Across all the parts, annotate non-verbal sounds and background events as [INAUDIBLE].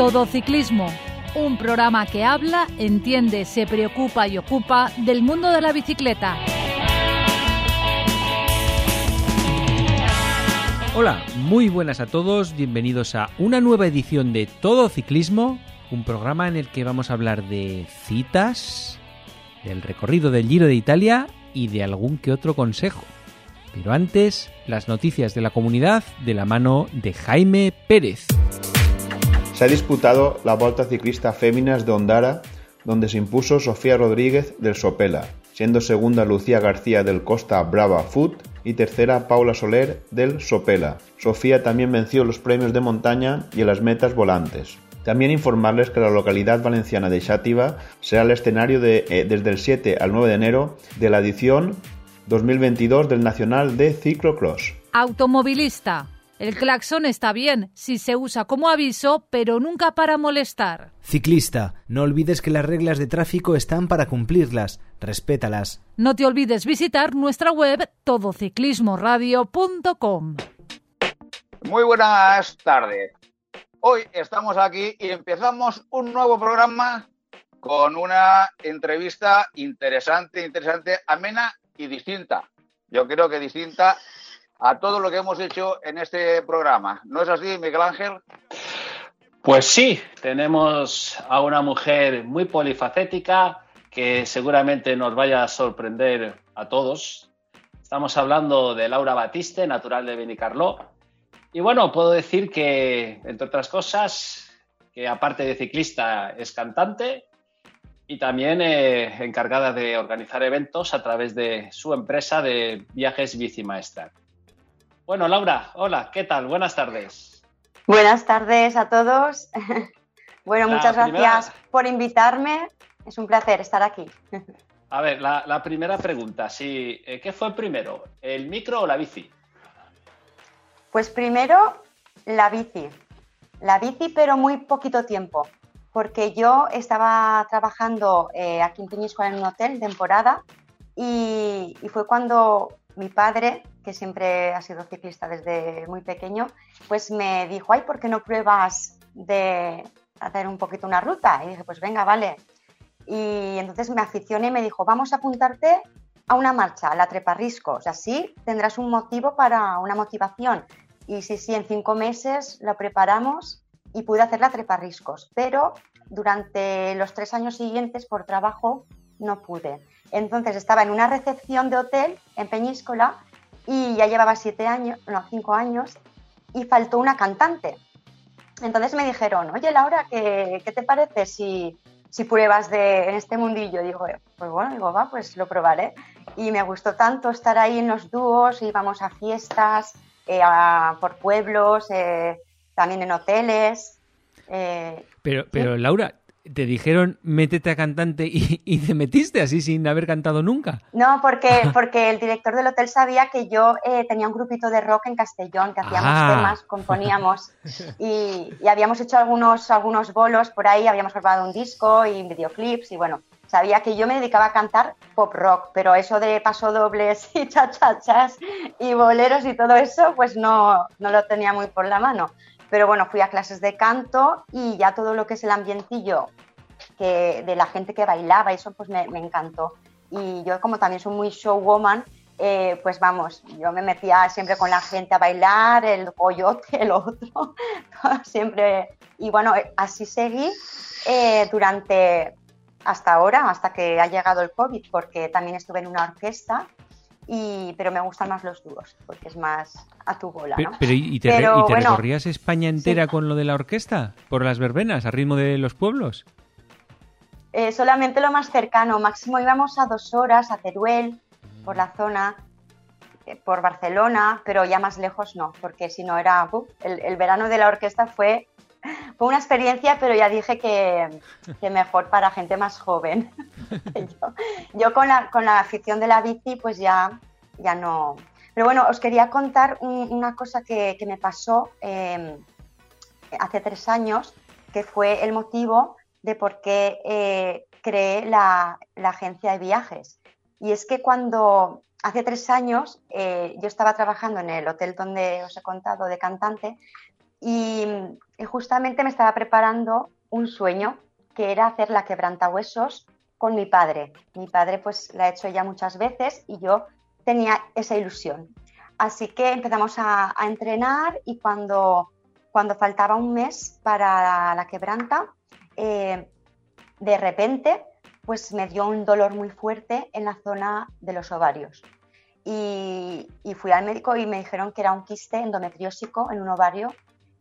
Todo Ciclismo, un programa que habla, entiende, se preocupa y ocupa del mundo de la bicicleta. Hola, muy buenas a todos, bienvenidos a una nueva edición de Todo Ciclismo, un programa en el que vamos a hablar de citas, del recorrido del Giro de Italia y de algún que otro consejo. Pero antes, las noticias de la comunidad de la mano de Jaime Pérez. Se ha disputado la Volta Ciclista Féminas de Ondara, donde se impuso Sofía Rodríguez del Sopela, siendo segunda Lucía García del Costa Brava Foot y tercera Paula Soler del Sopela. Sofía también venció los premios de montaña y en las metas volantes. También informarles que la localidad valenciana de Xátiva será el escenario de, eh, desde el 7 al 9 de enero de la edición 2022 del Nacional de Ciclocross. Automovilista. El claxon está bien si se usa como aviso, pero nunca para molestar. Ciclista, no olvides que las reglas de tráfico están para cumplirlas. Respétalas. No te olvides visitar nuestra web todociclismoradio.com. Muy buenas tardes. Hoy estamos aquí y empezamos un nuevo programa con una entrevista interesante, interesante, amena y distinta. Yo creo que distinta a todo lo que hemos hecho en este programa. ¿No es así, Miguel Ángel? Pues sí, tenemos a una mujer muy polifacética que seguramente nos vaya a sorprender a todos. Estamos hablando de Laura Batiste, natural de Benicarló. Y bueno, puedo decir que, entre otras cosas, que aparte de ciclista es cantante y también eh, encargada de organizar eventos a través de su empresa de viajes Bici Maestra. Bueno, Laura, hola, ¿qué tal? Buenas tardes. Buenas tardes a todos. [LAUGHS] bueno, muchas gracias por invitarme. Es un placer estar aquí. a ver, la, primera pregunta, sí, eh, ¿qué fue primero, el micro o la bici? Pues primero la bici. La bici, pero muy poquito tiempo porque yo estaba trabajando eh, aquí en Peñíscola en un hotel temporada y, fue cuando mi padre, que siempre ha sido ciclista desde muy pequeño, pues me dijo, ay, ¿por qué no pruebas de hacer un poquito una ruta? Y dije, pues venga, vale. Y entonces me aficioné y me dijo, vamos a apuntarte a una marcha, a la Treparriscos, así tendrás un motivo para una motivación. Y sí, sí, en cinco meses lo preparamos y pude hacer la treparriscos, pero durante los tres años siguientes por trabajo no pude. Entonces estaba en una recepción de hotel en Peñíscola y ya llevaba siete años, no, cinco años y faltó una cantante. Entonces me dijeron, oye Laura, ¿qué, qué te parece si, si pruebas de, en este mundillo? Digo, pues bueno, digo, va, pues lo probaré. Y me gustó tanto estar ahí en los dúos, íbamos a fiestas, eh, por pueblos, eh, también en hoteles. Eh, pero, pero Laura, ¿te dijeron métete a cantante y, te metiste así sin haber cantado nunca? No, porque, [LAUGHS] porque el director del hotel sabía que yo eh, tenía un grupito de rock en Castellón, que hacíamos ah. temas, componíamos [LAUGHS] y, habíamos hecho algunos, algunos bolos por ahí, habíamos grabado un disco y videoclips y bueno, sabía que yo me dedicaba a cantar pop rock, pero eso de pasodobles y [LAUGHS] chachachas y boleros y todo eso, pues no, no lo tenía muy por la mano. Pero bueno, fui a clases de canto y ya todo lo que es el ambientillo que, de la gente que bailaba, eso pues me, encantó. Y yo como también soy muy showwoman, eh, pues vamos, yo me metía siempre con la gente a bailar, el coyote, el otro, [LAUGHS] siempre. Y bueno, así seguí eh, durante hasta ahora, hasta que ha llegado el COVID, porque también estuve en una orquesta pero me gustan más los dúos, porque es más a tu bola. ¿no? Pero, ¿y te, recorrías España entera con lo de la orquesta? ¿Por las verbenas, a ritmo de los pueblos? Eh, solamente lo más cercano, máximo íbamos a dos horas a Teruel, por la zona, eh, por Barcelona, pero ya más lejos no, porque si no era. el, verano de la orquesta fue, fue una experiencia, pero ya dije que, mejor para gente más joven. [LAUGHS] yo, con, la, con la afición de la bici, pues ya ya no. Pero bueno, os quería contar una cosa que, me pasó em, hace tres años, que fue el motivo de por qué eh, creé la, agencia de viajes. Y es que cuando hace tres años eh, yo estaba trabajando en el hotel donde os he contado de cantante y, justamente me estaba preparando un sueño que era hacer la quebrantahuesos con mi padre. Mi padre pues la ha hecho ya muchas veces y yo tenía esa ilusión. Así que empezamos a, entrenar y cuando, cuando faltaba un mes para la quebranta, eh, de repente pues me dio un dolor muy fuerte en la zona de los ovarios. Y, fui al médico y me dijeron que era un quiste endometriósico en un ovario.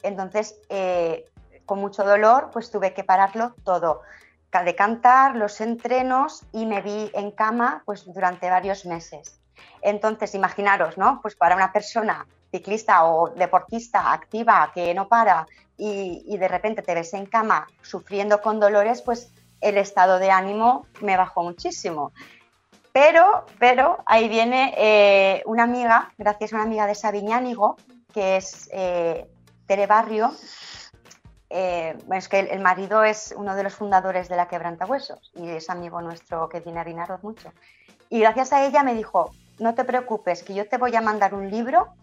Entonces, eh, con mucho dolor, pues tuve que pararlo todo, de cantar, los entrenos y me vi en cama pues durante varios meses. Entonces, imaginaros, ¿no? Pues para una persona ciclista o deportista activa que no para y, de repente te ves en cama sufriendo con dolores, pues el estado de ánimo me bajó muchísimo. Pero, pero ahí viene eh, una amiga, gracias a una amiga de Sabiñánigo, que es eh, Tere Barrio. Eh, es que el, marido es uno de los fundadores de la Quebrantahuesos y es amigo nuestro que viene a Vinaroz mucho. Y gracias a ella me dijo, no te preocupes, que yo te voy a mandar un libro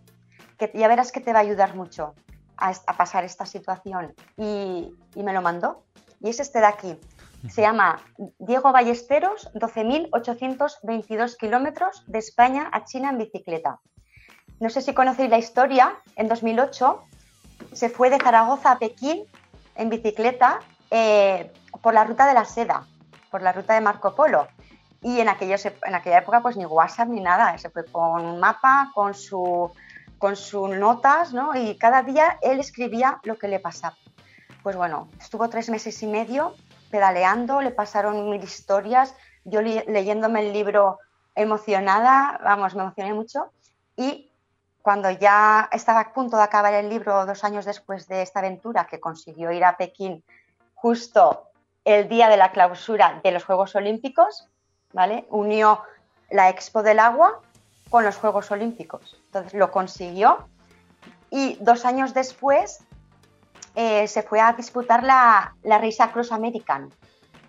que ya verás que te va a ayudar mucho a, pasar esta situación. Y, y me lo mandó. Y es este de aquí. Se llama Diego Ballesteros, 12.822 kilómetros de España a China en bicicleta. No sé si conocéis la historia, en 2008 se fue de Zaragoza a Pekín en bicicleta eh, por la ruta de la seda, por la ruta de Marco Polo. Y en, en aquella época pues ni WhatsApp ni nada, se fue con un mapa, con, su, con sus notas, ¿no? Y cada día él escribía lo que le pasaba. Pues bueno, estuvo tres meses y medio pedaleando, le pasaron mil historias, yo leyéndome el libro emocionada, vamos, me emocioné mucho y cuando ya estaba a punto de acabar el libro dos años después de esta aventura, que consiguió ir a Pekín justo el día de la clausura de los Juegos Olímpicos, ¿vale? Unió la Expo del Agua con los Juegos Olímpicos. Entonces lo consiguió y dos años después eh, se fue a disputar la, la Risa Cross American,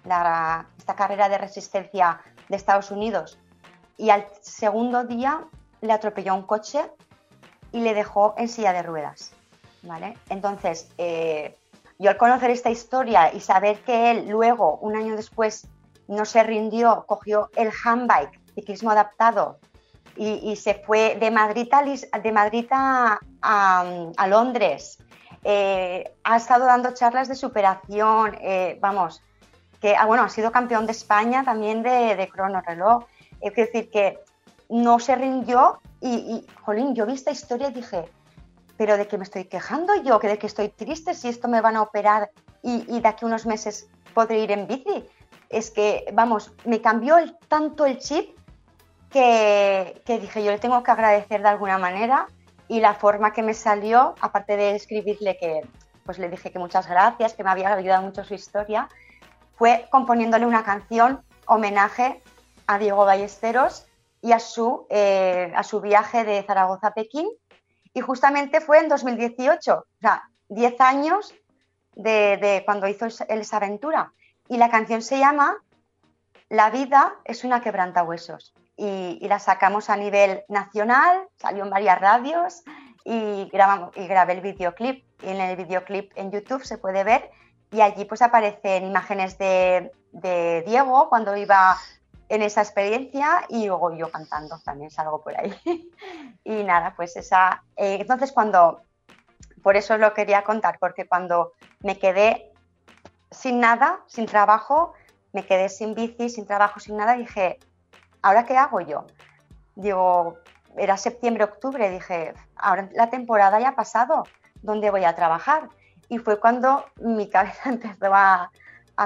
esta carrera de resistencia de Estados Unidos. Y al segundo día le atropelló un coche y le dejó en silla de ruedas. ¿vale? Entonces, eh, yo al conocer esta historia y saber que él luego, un año después, no se rindió, cogió el handbike, ciclismo adaptado, y, se fue de Madrid a, de Madrid a Londres, eh, ha estado dando charlas de superación, eh, vamos, que ah, bueno, ha sido campeón de España también de, de reloj. Es decir, que no se rindió y, jolín, yo vi esta historia y dije, pero de qué me estoy quejando yo, que de que estoy triste si esto me van a operar y, de aquí unos meses podré ir en bici. Es que, vamos, me cambió tanto el chip que, que dije, yo le tengo que agradecer de alguna manera y la forma que me salió, aparte de escribirle que pues le dije que muchas gracias, que me había ayudado mucho su historia, fue componiéndole una canción homenaje a Diego Ballesteros y a su, eh, a su viaje de Zaragoza a Pekín. Y justamente fue en 2018, o sea, 10 años de, cuando hizo esa aventura. Y la canción se llama La vida es una quebrantahuesos y, la sacamos a nivel nacional, salió en varias radios y, grabamos, y grabé el videoclip. Y en el videoclip en YouTube se puede ver y allí pues aparecen imágenes de, Diego cuando iba en esa experiencia y luego yo cantando también salgo por ahí. [LAUGHS] y nada, pues esa... Eh, entonces cuando... Por eso lo quería contar, porque cuando me quedé sin nada, sin trabajo, me quedé sin bici, sin trabajo, sin nada, dije, ¿ahora qué hago yo? Digo, era septiembre, octubre, dije, ahora la temporada ya ha pasado, ¿dónde voy a trabajar? Y fue cuando mi [LAUGHS] cabeza empezó a,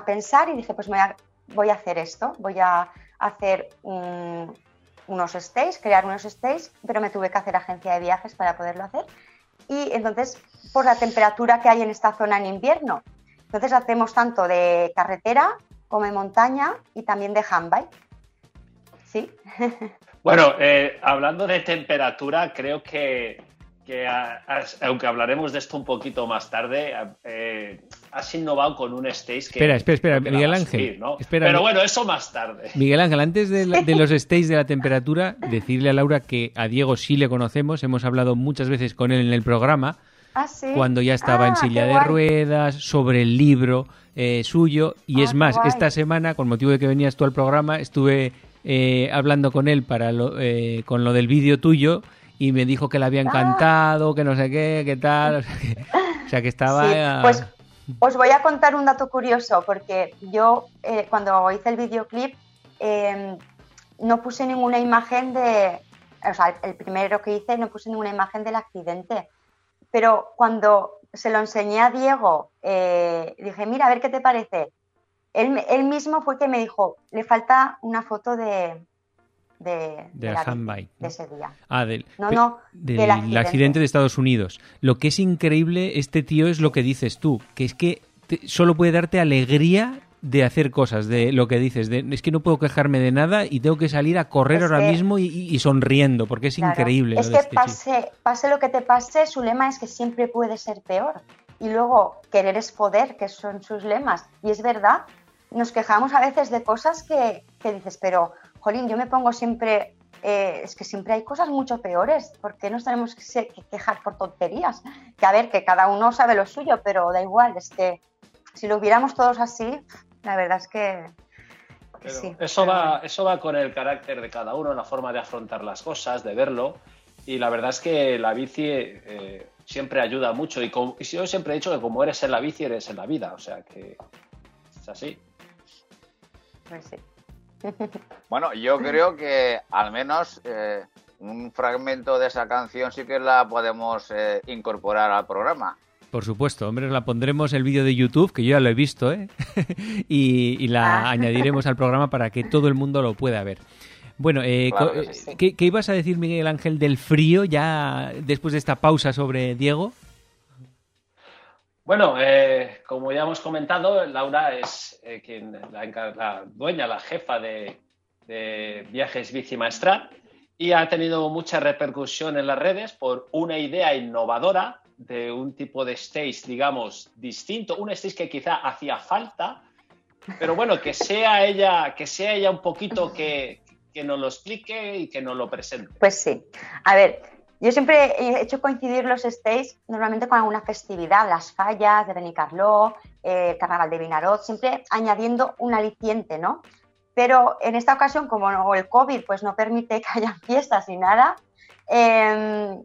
pensar y dije, pues voy a, hacer esto, voy a hacer unos stays, crear unos stays, pero me tuve que hacer agencia de viajes para poderlo hacer. Y entonces, por la temperatura que hay en esta zona en invierno, entonces hacemos tanto de carretera como de montaña y también de handbike sí. [LAUGHS] bueno, eh, hablando de temperatura, creo que, aunque hablaremos de esto un poquito más tarde, eh, has innovado con un stage que... Espera, espera, espera, Miguel Ángel. Pero bueno, eso más tarde. Miguel Ángel, antes de, los [LAUGHS] stages de la temperatura, decirle a Laura que a Diego sí le conocemos, hemos hablado muchas veces con él en el programa, Ah, sí. cuando ya estaba en Ah, silla de guay. ruedas, sobre el libro eh, suyo. Y Ah, es más, esta semana, con motivo de que venías tú al programa, estuve eh, hablando con él para lo, eh, con lo del vídeo tuyo y me dijo que le Ah. había encantado, que no sé qué, qué tal. O sea que, o sea que estaba... Sí, eh, pues os voy a contar un dato curioso, porque yo eh, cuando hice el videoclip eh, no puse ninguna imagen de, o sea, el primero que hice no puse ninguna imagen del accidente, pero cuando se lo enseñé a Diego, eh, dije, mira, a ver qué te parece. Él, él mismo fue que me dijo, le falta una foto de, de, la handbike, de ese día. Ah, del, No, no, del del accidente. accidente. de Estados Unidos. Lo que es increíble, este tío es lo que dices tú, que es que te- solo puede darte alegría de hacer cosas, de lo que dices, de, es que no puedo quejarme de nada y tengo que salir a correr Es ahora que- mismo y, sonriendo, porque es Claro. increíble. Es lo de que este chico. pase lo que te pase, su lema es que siempre puede ser peor. Y luego, querer es poder, que son sus lemas. Y es verdad, nos quejamos a veces de cosas que, que dices, pero, jolín, yo me pongo siempre, eh, es que siempre hay cosas mucho peores. ¿Por qué nos tenemos que quejar por tonterías? Que a ver, que cada uno sabe lo suyo, pero da igual, es que si lo hubiéramos todos así, la verdad es que, sí. eso, Pero va, eso va con el carácter de cada uno, la forma de afrontar las cosas, de verlo. Y la verdad es que la bici eh, siempre ayuda mucho. Y, como- y yo siempre he dicho que como eres en la bici, eres en la vida. O sea que es así. Pues sí. Bueno, yo creo que al menos eh, un fragmento de esa canción sí que la podemos eh, incorporar al programa. Por supuesto, hombre, la pondremos el vídeo de YouTube, que yo ya lo he visto, ¿eh? [LAUGHS] y, y la Ah. añadiremos al programa para que todo el mundo lo pueda ver. Bueno, eh, Claro co- que eh, sí. ¿qué, qué ibas a decir, Miguel Ángel, del frío ya después de esta pausa sobre Diego? Bueno, eh, como ya hemos comentado, Laura es eh, quien la, dueña, la jefa de, de Viajes Bici Maestra y ha tenido mucha repercusión en las redes por una idea innovadora de un tipo de stage, digamos, distinto, un stage que quizá hacía falta, pero bueno, que sea ella, que sea ella un poquito que, que nos lo explique y que nos lo presente. Pues sí. A ver, yo siempre he hecho coincidir los stays normalmente con alguna festividad, las fallas de Benicarló, eh, Carnaval de Vinarot, siempre añadiendo un aliciente, ¿no? Pero en esta ocasión, como el COVID pues no permite que haya [LAUGHS] fiestas ni nada, eh,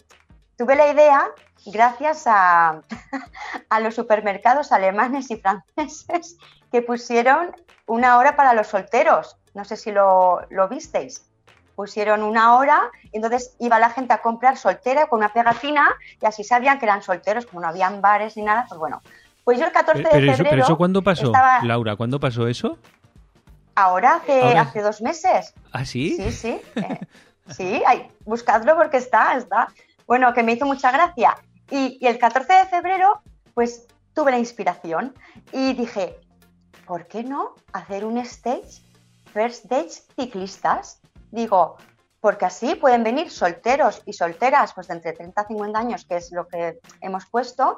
tuve la idea gracias a, [LAUGHS] a los supermercados alemanes y franceses que pusieron una hora para los solteros. No sé si lo, lo visteis pusieron una hora, y entonces iba la gente a comprar soltera con una pegatina y así sabían que eran solteros, como no habían bares ni nada, pues bueno. Pues yo el 14 Pero, de pero eso, febrero... pero eso cuándo pasó, estaba- Laura? ¿Cuándo pasó eso? Ahora, hace, Ahora. hace dos meses. ¿Ah, sí? Sí, sí. eh, sí, buscadlo porque está, está. Bueno, que me hizo mucha gracia. Y, y el 14 de febrero, pues tuve la inspiración y dije, ¿por qué no hacer un stage, first stage ciclistas? Digo, porque así pueden venir solteros y solteras, pues de entre 30 a 50 años, que es lo que hemos puesto,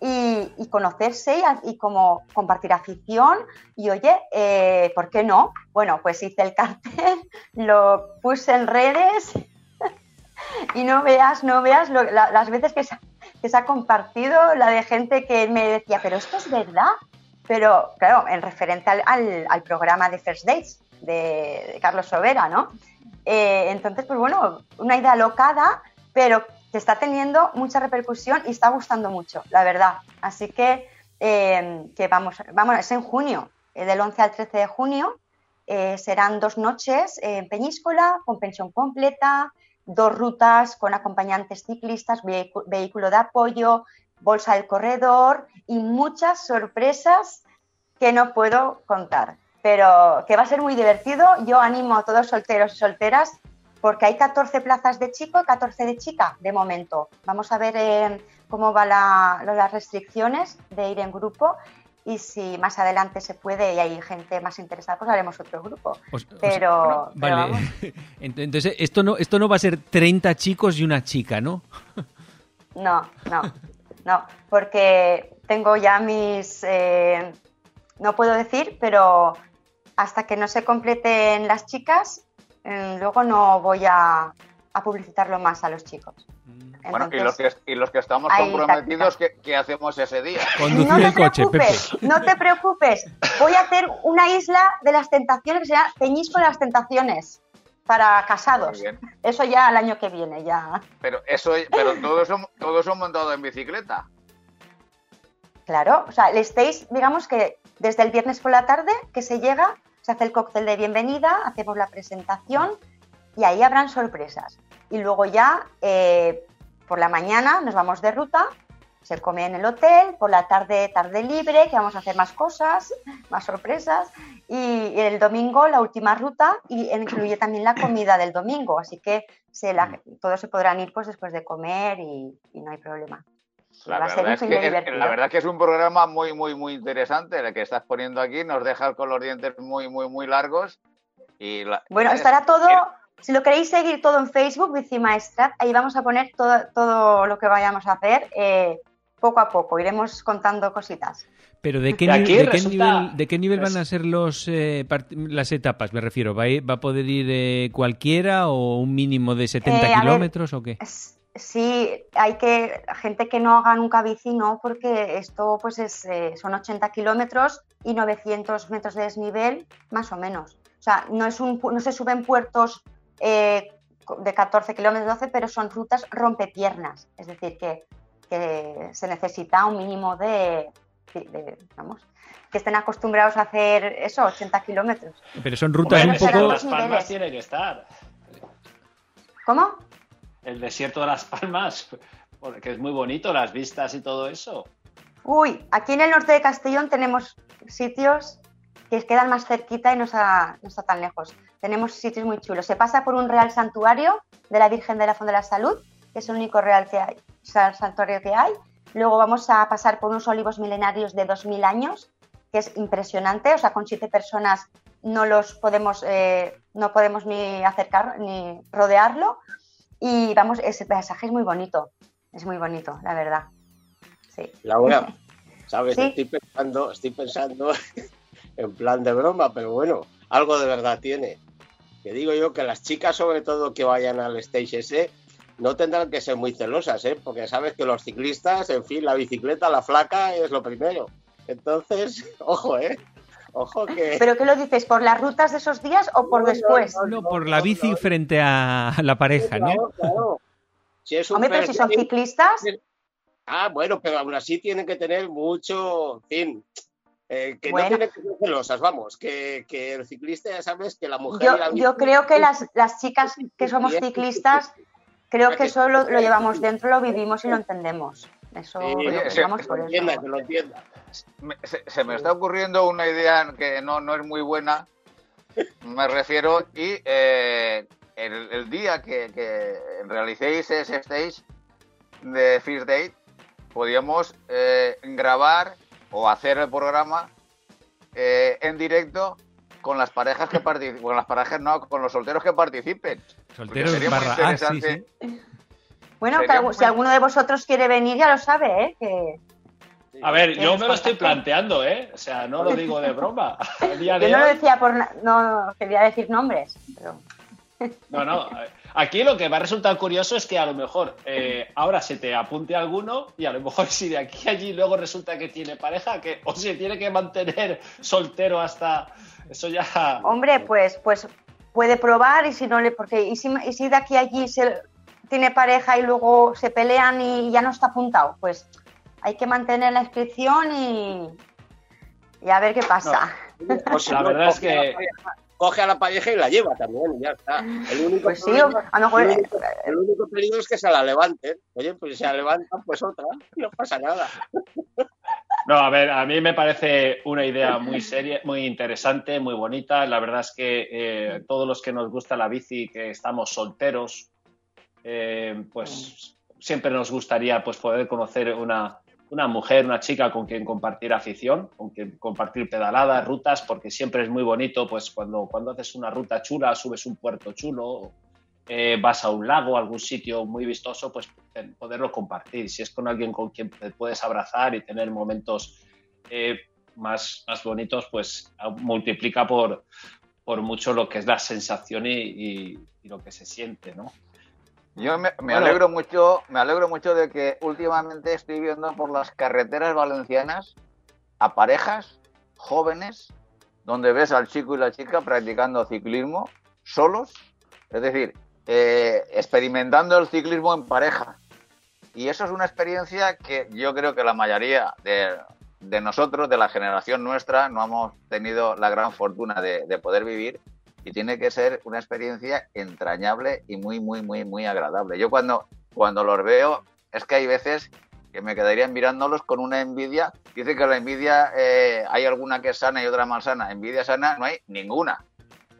y, conocerse y, como compartir afición. Y oye, eh, ¿por qué no? Bueno, pues hice el cartel, [LAUGHS] lo puse en redes [LAUGHS] y no veas, no veas las veces que se, que se ha compartido, la de gente que me decía, pero esto es verdad. Pero claro, en referente al, al- al programa de First Dates de, Carlos Sobera, ¿no? Eh, entonces, pues bueno, una idea locada, pero que está teniendo mucha repercusión y está gustando mucho, la verdad. Así que, eh, que vamos, vamos, es en junio, eh, del 11 al 13 de junio. serán dos noches en Peñíscola, con pensión completa, dos rutas con acompañantes ciclistas, vehículo de apoyo, bolsa del corredor y muchas sorpresas que no puedo contar. Pero que va a ser muy divertido. Yo animo a todos solteros y solteras porque hay 14 plazas de chico y 14 de chica de momento. Vamos a ver eh, cómo van la, las restricciones de ir en grupo y si más adelante se puede y hay gente más interesada, pues haremos otro grupo. Pero, pero Vale, vamos. [LAUGHS] Ent- entonces esto no, esto no va a ser 30 chicos y una chica, ¿no? No, no, no, porque tengo ya mis, eh, no puedo decir, pero hasta que no se completen las chicas, eh, luego no voy a, a publicitarlo más a los chicos. Bueno, y los que, y los que estamos comprometidos, ¿qué, hacemos ese día? [LAUGHS] Conducir el coche, Pepe. No te preocupes, voy a hacer una isla de las tentaciones que se llama Peñisco de las Tentaciones para casados. Eso ya el año que viene, ya. Pero eso, pero todo eso, todo eso montado en bicicleta. Claro, o sea, le estáis, digamos que desde el viernes por la tarde que se llega, se hace el cóctel de bienvenida, hacemos la presentación y ahí habrán sorpresas. Y luego ya eh, por la mañana nos vamos de ruta, se come en el hotel, por la tarde tarde libre, que vamos a hacer más cosas, [LAUGHS] más sorpresas, y el domingo la última ruta y incluye también la comida del domingo, así que se todos se podrán ir pues después de comer y no hay problema. La verdad, es que, la verdad que es un programa muy, muy, muy interesante el que estás poniendo aquí. Nos dejas con los dientes muy, muy, muy largos. Y bueno, estará todo, si lo queréis seguir todo en Facebook, Maestrat, ahí vamos a poner todo, todo lo que vayamos a hacer eh, poco a poco. Iremos contando cositas. Pero ¿de qué, nivel, de qué nivel van a ser los, eh, las etapas? Me refiero, ¿va a, va a poder ir eh, cualquiera o un mínimo de 70 kilómetros o qué? Sí, hay que gente que no haga nunca bici, no, porque esto pues es, eh, son 80 kilómetros y 900 metros de desnivel, más o menos. O sea, no, es un, no se suben puertos eh, de 14 kilómetros, 12, pero son rutas rompepiernas. Es decir, que, se necesita un mínimo de, vamos, que estén acostumbrados a hacer eso, 80 kilómetros. Pero son rutas un poco... Las palmas tiene que estar. ¿Cómo? El desierto de Las Palmas, [LAUGHS] porque es muy bonito, las vistas y todo eso. Uy, aquí en el norte de Castellón tenemos sitios que quedan más cerquita y no está, no está tan lejos. Tenemos sitios muy chulos. Se pasa por un real santuario de la Virgen de la Fonda de la Salud, que es el único real que hay, santuario que hay. Luego vamos a pasar por unos olivos milenarios de 2.000 años, que es impresionante. O sea, con siete personas no los podemos, eh, no podemos ni acercar ni rodearlo. Y vamos, ese paisaje es muy bonito, es muy bonito, la verdad. Sí. Laura, [LAUGHS] sabes, estoy pensando, estoy pensando [LAUGHS] en plan de broma, pero bueno, algo de verdad tiene. Que digo yo que las chicas, sobre todo que vayan al stage ese, no tendrán que ser muy celosas, ¿eh? porque sabes que los ciclistas, en fin, la bicicleta, la flaca es lo primero. Entonces, [LAUGHS] ojo, ¿eh? Ojo que... ¿Pero qué lo dices? ¿Por las rutas de esos días o por después? No, por la bici frente a la pareja, ¿no? Claro, Si es un Hombre, pero si son ciclistas... Ah, bueno, pero aún así tienen que tener mucho, en fin, eh, que no tienen que ser celosas, vamos, que, que, el ciclista ya sabes que la mujer... Yo, yo creo que las, las, chicas que somos ciclistas, creo que eso lo, llevamos dentro, lo vivimos y lo entendemos. Eso lo por eso. que lo entienda se, me está ocurriendo una idea que no, no es muy buena, me refiero, y eh, el, día que, realicéis ese stage de First Date, podríamos eh, grabar o hacer el programa eh, en directo con las parejas que participen, con las parejas no, con los solteros que participen. Solteros barra, ah, Bueno, si alguno de vosotros quiere venir, ya lo sabe, ¿eh? Que a ver, yo me lo estoy planteando, ¿eh? O sea, no lo digo de broma. [LAUGHS] [LAUGHS] yo no lo decía por... No quería decir nombres, pero... No, no. Aquí lo que va a resultar curioso es que a lo mejor eh, ahora se te apunte alguno y a lo mejor si de aquí a allí luego resulta que tiene pareja, que o se tiene que mantener soltero hasta eso ya. Hombre, pues, pues puede probar y si no le, porque y si, y si de aquí a allí se tiene pareja y luego se pelean y ya no está apuntado, pues hay que mantener la inscripción y, y a ver qué pasa. [LAUGHS] pues la verdad es que coge a la pareja y la lleva también, ya está. El único, pues sí, a lo mejor... el, único, peligro es que se la levanten. Oye, pues si se la levantan, pues otra, no pasa nada. No, a ver, a mí me parece una idea muy seria, muy interesante, muy bonita. La verdad es que eh, todos los que nos gusta la bici, que estamos solteros, eh, pues siempre nos gustaría pues poder conocer una, una mujer, una chica con quien compartir afición, con quien compartir pedaladas, rutas, porque siempre es muy bonito, pues cuando, cuando haces una ruta chula, subes un puerto chulo, eh, vas a un lago, algún sitio muy vistoso, pues poderlo compartir. Si es con alguien con quien te puedes abrazar y tener momentos eh, más, más bonitos, pues multiplica por, por mucho lo que es la sensación y, y lo que se siente, ¿no? Yo me, alegro mucho, me alegro mucho de que últimamente estoy viendo por las carreteras valencianas a parejas jóvenes donde ves al chico y la chica practicando ciclismo solos, es decir, eh, experimentando el ciclismo en pareja. Y eso es una experiencia que yo creo que la mayoría de, nosotros, de la generación nuestra, no hemos tenido la gran fortuna de poder vivir y tiene que ser una experiencia entrañable y muy, muy, muy, muy agradable. Yo cuando, cuando los veo, es que hay veces que me quedaría mirándolos con una envidia. Dice que la envidia eh, hay alguna que es sana y otra malsana. Envidia sana no hay ninguna.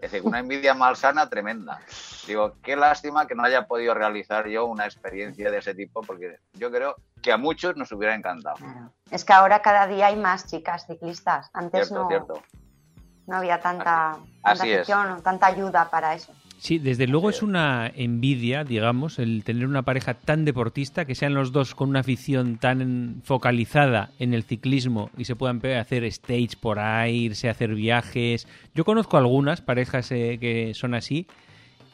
Es decir, una envidia [LAUGHS] malsana tremenda. Digo, qué lástima que no haya podido realizar yo una experiencia de ese tipo, porque yo creo que a muchos nos hubiera encantado. Es que ahora cada día hay más chicas ciclistas. Antes no. Cierto no había tanta, tanta tanta ayuda para eso. Sí, desde luego es una envidia, digamos, el tener una pareja tan deportista, que sean los dos con una afición tan focalizada en el ciclismo y se puedan hacer stage por ahí, irse a hacer viajes. Yo conozco algunas parejas eh, que son así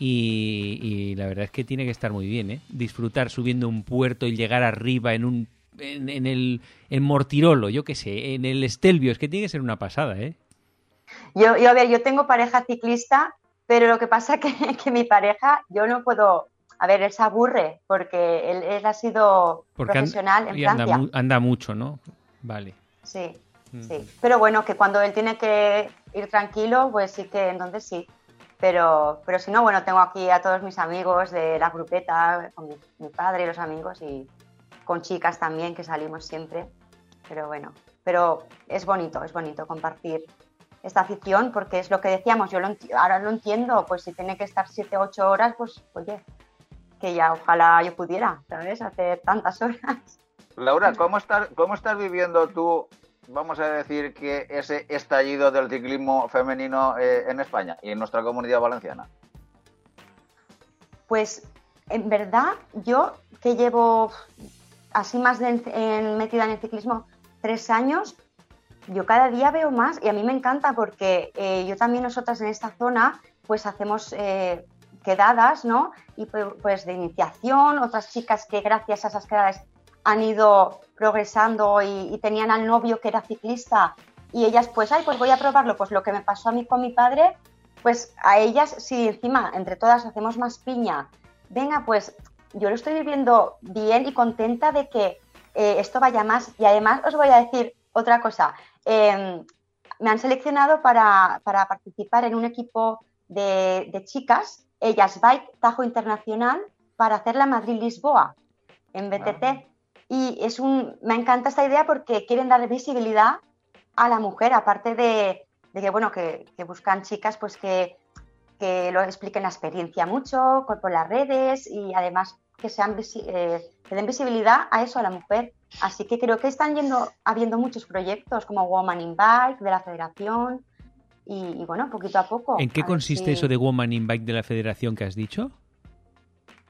y, la verdad es que tiene que estar muy bien, ¿eh? Disfrutar subiendo un puerto y llegar arriba en un en, el en Mortirolo, yo qué sé, en el Estelvio, es que tiene que ser una pasada, ¿eh? Yo, yo, a ver, yo tengo pareja ciclista, pero lo que pasa es [LAUGHS] que, que mi pareja, yo no puedo, a ver, él se aburre porque él, ha sido profesional en Francia. Anda, mucho, ¿no? Vale. Sí, mm. sí. Pero bueno, que cuando él tiene que ir tranquilo, pues sí que entonces sí. Pero, pero si no, bueno, tengo aquí a todos mis amigos de la grupeta, con mi, mi padre y los amigos y con chicas también que salimos siempre. Pero bueno, pero es bonito, es bonito compartir esta afición, porque es lo que decíamos, yo ahora lo entiendo, pues si tiene que estar 7, 8 horas, pues oye, que ya ojalá yo pudiera, ¿sabes? Hacer tantas [LAUGHS] horas. Laura, ¿cómo estás, cómo estás viviendo tú, vamos a decir, que ese estallido del ciclismo femenino eh, en España y en nuestra comunidad valenciana? Pues en verdad, yo que llevo así más metida en el ciclismo tres años, yo cada día veo más y a mí me encanta porque eh, yo también nosotras en esta zona pues hacemos eh, quedadas, ¿no? Y pues de iniciación, otras chicas que gracias a esas quedadas han ido progresando y, tenían al novio que era ciclista y ellas pues, ay, pues voy a probarlo, pues lo que me pasó a mí con mi padre, pues a ellas si encima entre todas hacemos más piña, venga, pues yo lo estoy viviendo bien y contenta de que eh, esto vaya más. Y además os voy a decir otra cosa, Em, me han seleccionado para, participar en un equipo de, chicas, ellas Bike Tajo Internacional, para hacer la Madrid-Lisboa en BTT. Ah. Y es un, me encanta esta idea porque quieren dar visibilidad a la mujer, aparte de, que, bueno, que, buscan chicas pues que, lo expliquen la experiencia mucho por, las redes y además que, sean, eh, que den visibilidad a eso, a la mujer. Así que creo que están yendo, habiendo muchos proyectos como Woman in Bike de la Federación y, bueno, poquito a poco. ¿En qué consiste eso de Woman in Bike de la Federación que has dicho?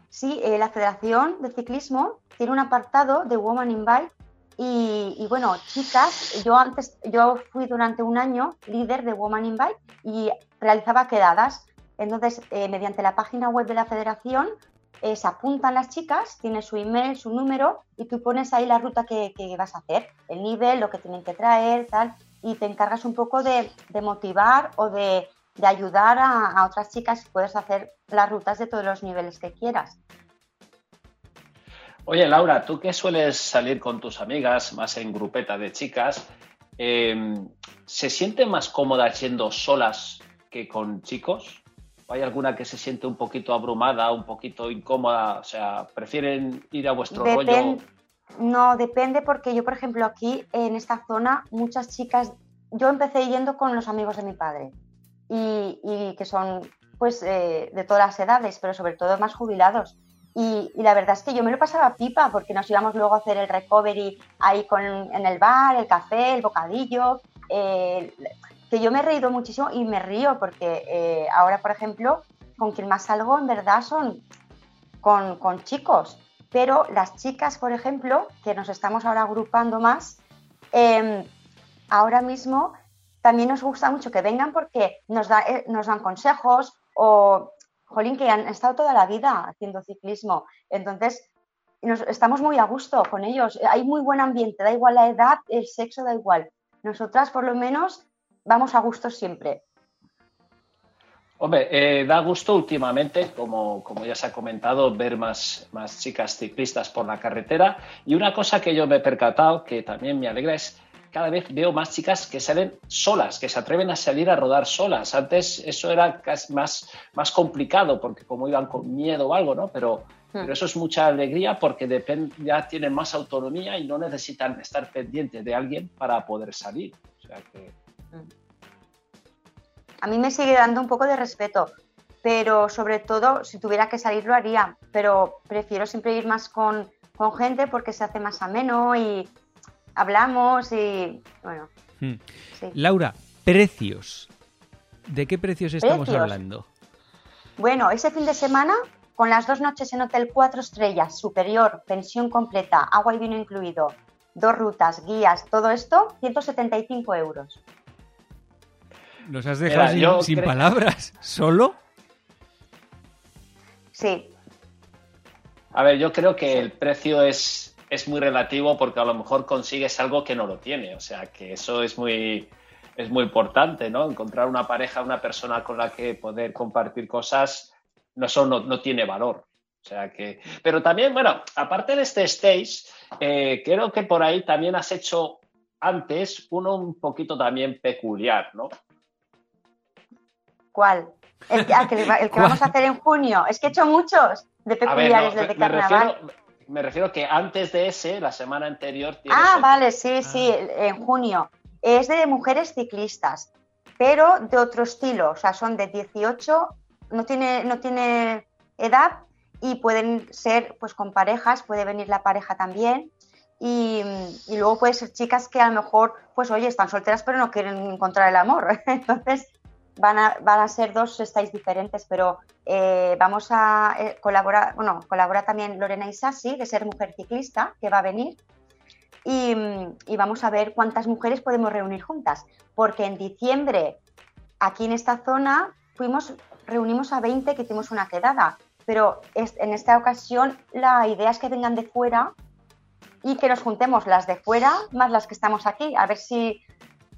Sí, eh, la Federación de Ciclismo tiene un apartado de Woman in Bike y, bueno, chicas, yo antes, yo fui durante un año líder de Woman in Bike y realizaba quedadas. Entonces, eh, mediante la página web de la federación, eh, se apuntan las chicas, tiene su email, su número y tú pones ahí la ruta que, vas a hacer, el nivel, lo que tienen que traer, tal, y te encargas un poco de, motivar o de, ayudar a, otras chicas y puedes hacer las rutas de todos los niveles que quieras. Oye, Laura, tú que sueles salir con tus amigas, más en grupeta de chicas, em, ¿se sienten más cómodas yendo solas que con chicos? Hay alguna que se siente un poquito abrumada, un poquito incómoda? O sea, ¿prefieren ir a vuestro rollo? No, depende porque yo, por ejemplo, aquí en esta zona, muchas chicas, yo empecé yendo con los amigos de mi padre y, que son pues eh, de todas las edades, pero sobre todo más jubilados. Y, la verdad es que yo me lo pasaba pipa porque nos íbamos luego a hacer el recovery ahí con, en el bar, el café, el bocadillo. Eh, que yo me he reído muchísimo y me río porque eh, ahora, por ejemplo, con quien más salgo en verdad son con, chicos, pero las chicas, por ejemplo, que nos estamos ahora agrupando más, em, ahora mismo también nos gusta mucho que vengan porque nos, da, eh, nos dan consejos o jolín, que han estado toda la vida haciendo ciclismo. Entonces, estamos muy a gusto con ellos. Hay muy buen ambiente, da igual la edad, el sexo, da igual. Nosotras, por lo menos, vamos a gusto siempre. Hombre, eh, da gusto últimamente, como, como, ya se ha comentado, ver más, más chicas ciclistas por la carretera. Y una cosa que yo me he percatado, que también me alegra, es cada vez veo más chicas que salen solas, que se atreven a salir a rodar solas. Antes eso era más, más complicado porque como iban con miedo o algo, ¿no? Pero, hmm. pero eso es mucha alegría porque ya tienen más autonomía y no necesitan estar pendientes de alguien para poder salir. Hmm. A mí me sigue dando un poco de respeto, pero sobre todo si tuviera que salir lo haría, pero prefiero siempre ir más con, con gente porque se hace más ameno y hablamos y bueno. Hmm. Laura, precios. ¿De qué precios estamos hablando? Bueno, ese fin de semana, con las dos noches en hotel cuatro estrellas, superior, pensión completa, agua y vino incluido, dos rutas, guías, todo esto, 175 euros. Nos has dejado sin, palabras. ¿Solo? Sí. A ver, yo creo que el precio es es muy relativo porque a lo mejor consigues algo que no lo tiene. O sea, que eso es muy, es muy importante, ¿no? Encontrar una pareja, una persona con la que poder compartir cosas, no, eso no, tiene valor. O sea que, pero también, bueno, aparte de este stage, eh, creo que por ahí también has hecho antes uno un poquito también peculiar, ¿no? ¿Cuál? El, que, [LAUGHS] ah, vamos a hacer en junio. Es que he hecho muchos de peculiares desde carnaval me refiero que antes de ese, la semana anterior. Ah, vale, sí, sí, ah. en junio. Es de mujeres ciclistas, pero de otro estilo. O sea, son de 18, no tiene, no tiene edad y pueden ser pues con parejas, puede venir la pareja también. Y, y, luego puede ser chicas que a lo mejor, pues oye, están solteras pero no quieren encontrar el amor. [LAUGHS] Entonces, van a, van a ser dos estáis diferentes, pero eh, vamos a eh, colaborar, bueno, colabora también Lorena Isasi, de Ser Mujer Ciclista, que va a venir, y, vamos a ver cuántas mujeres podemos reunir juntas, porque en diciembre, aquí en esta zona, fuimos, reunimos a 20 que hicimos una quedada, pero en esta ocasión la idea es que vengan de fuera y que nos juntemos las de fuera más las que estamos aquí, a ver si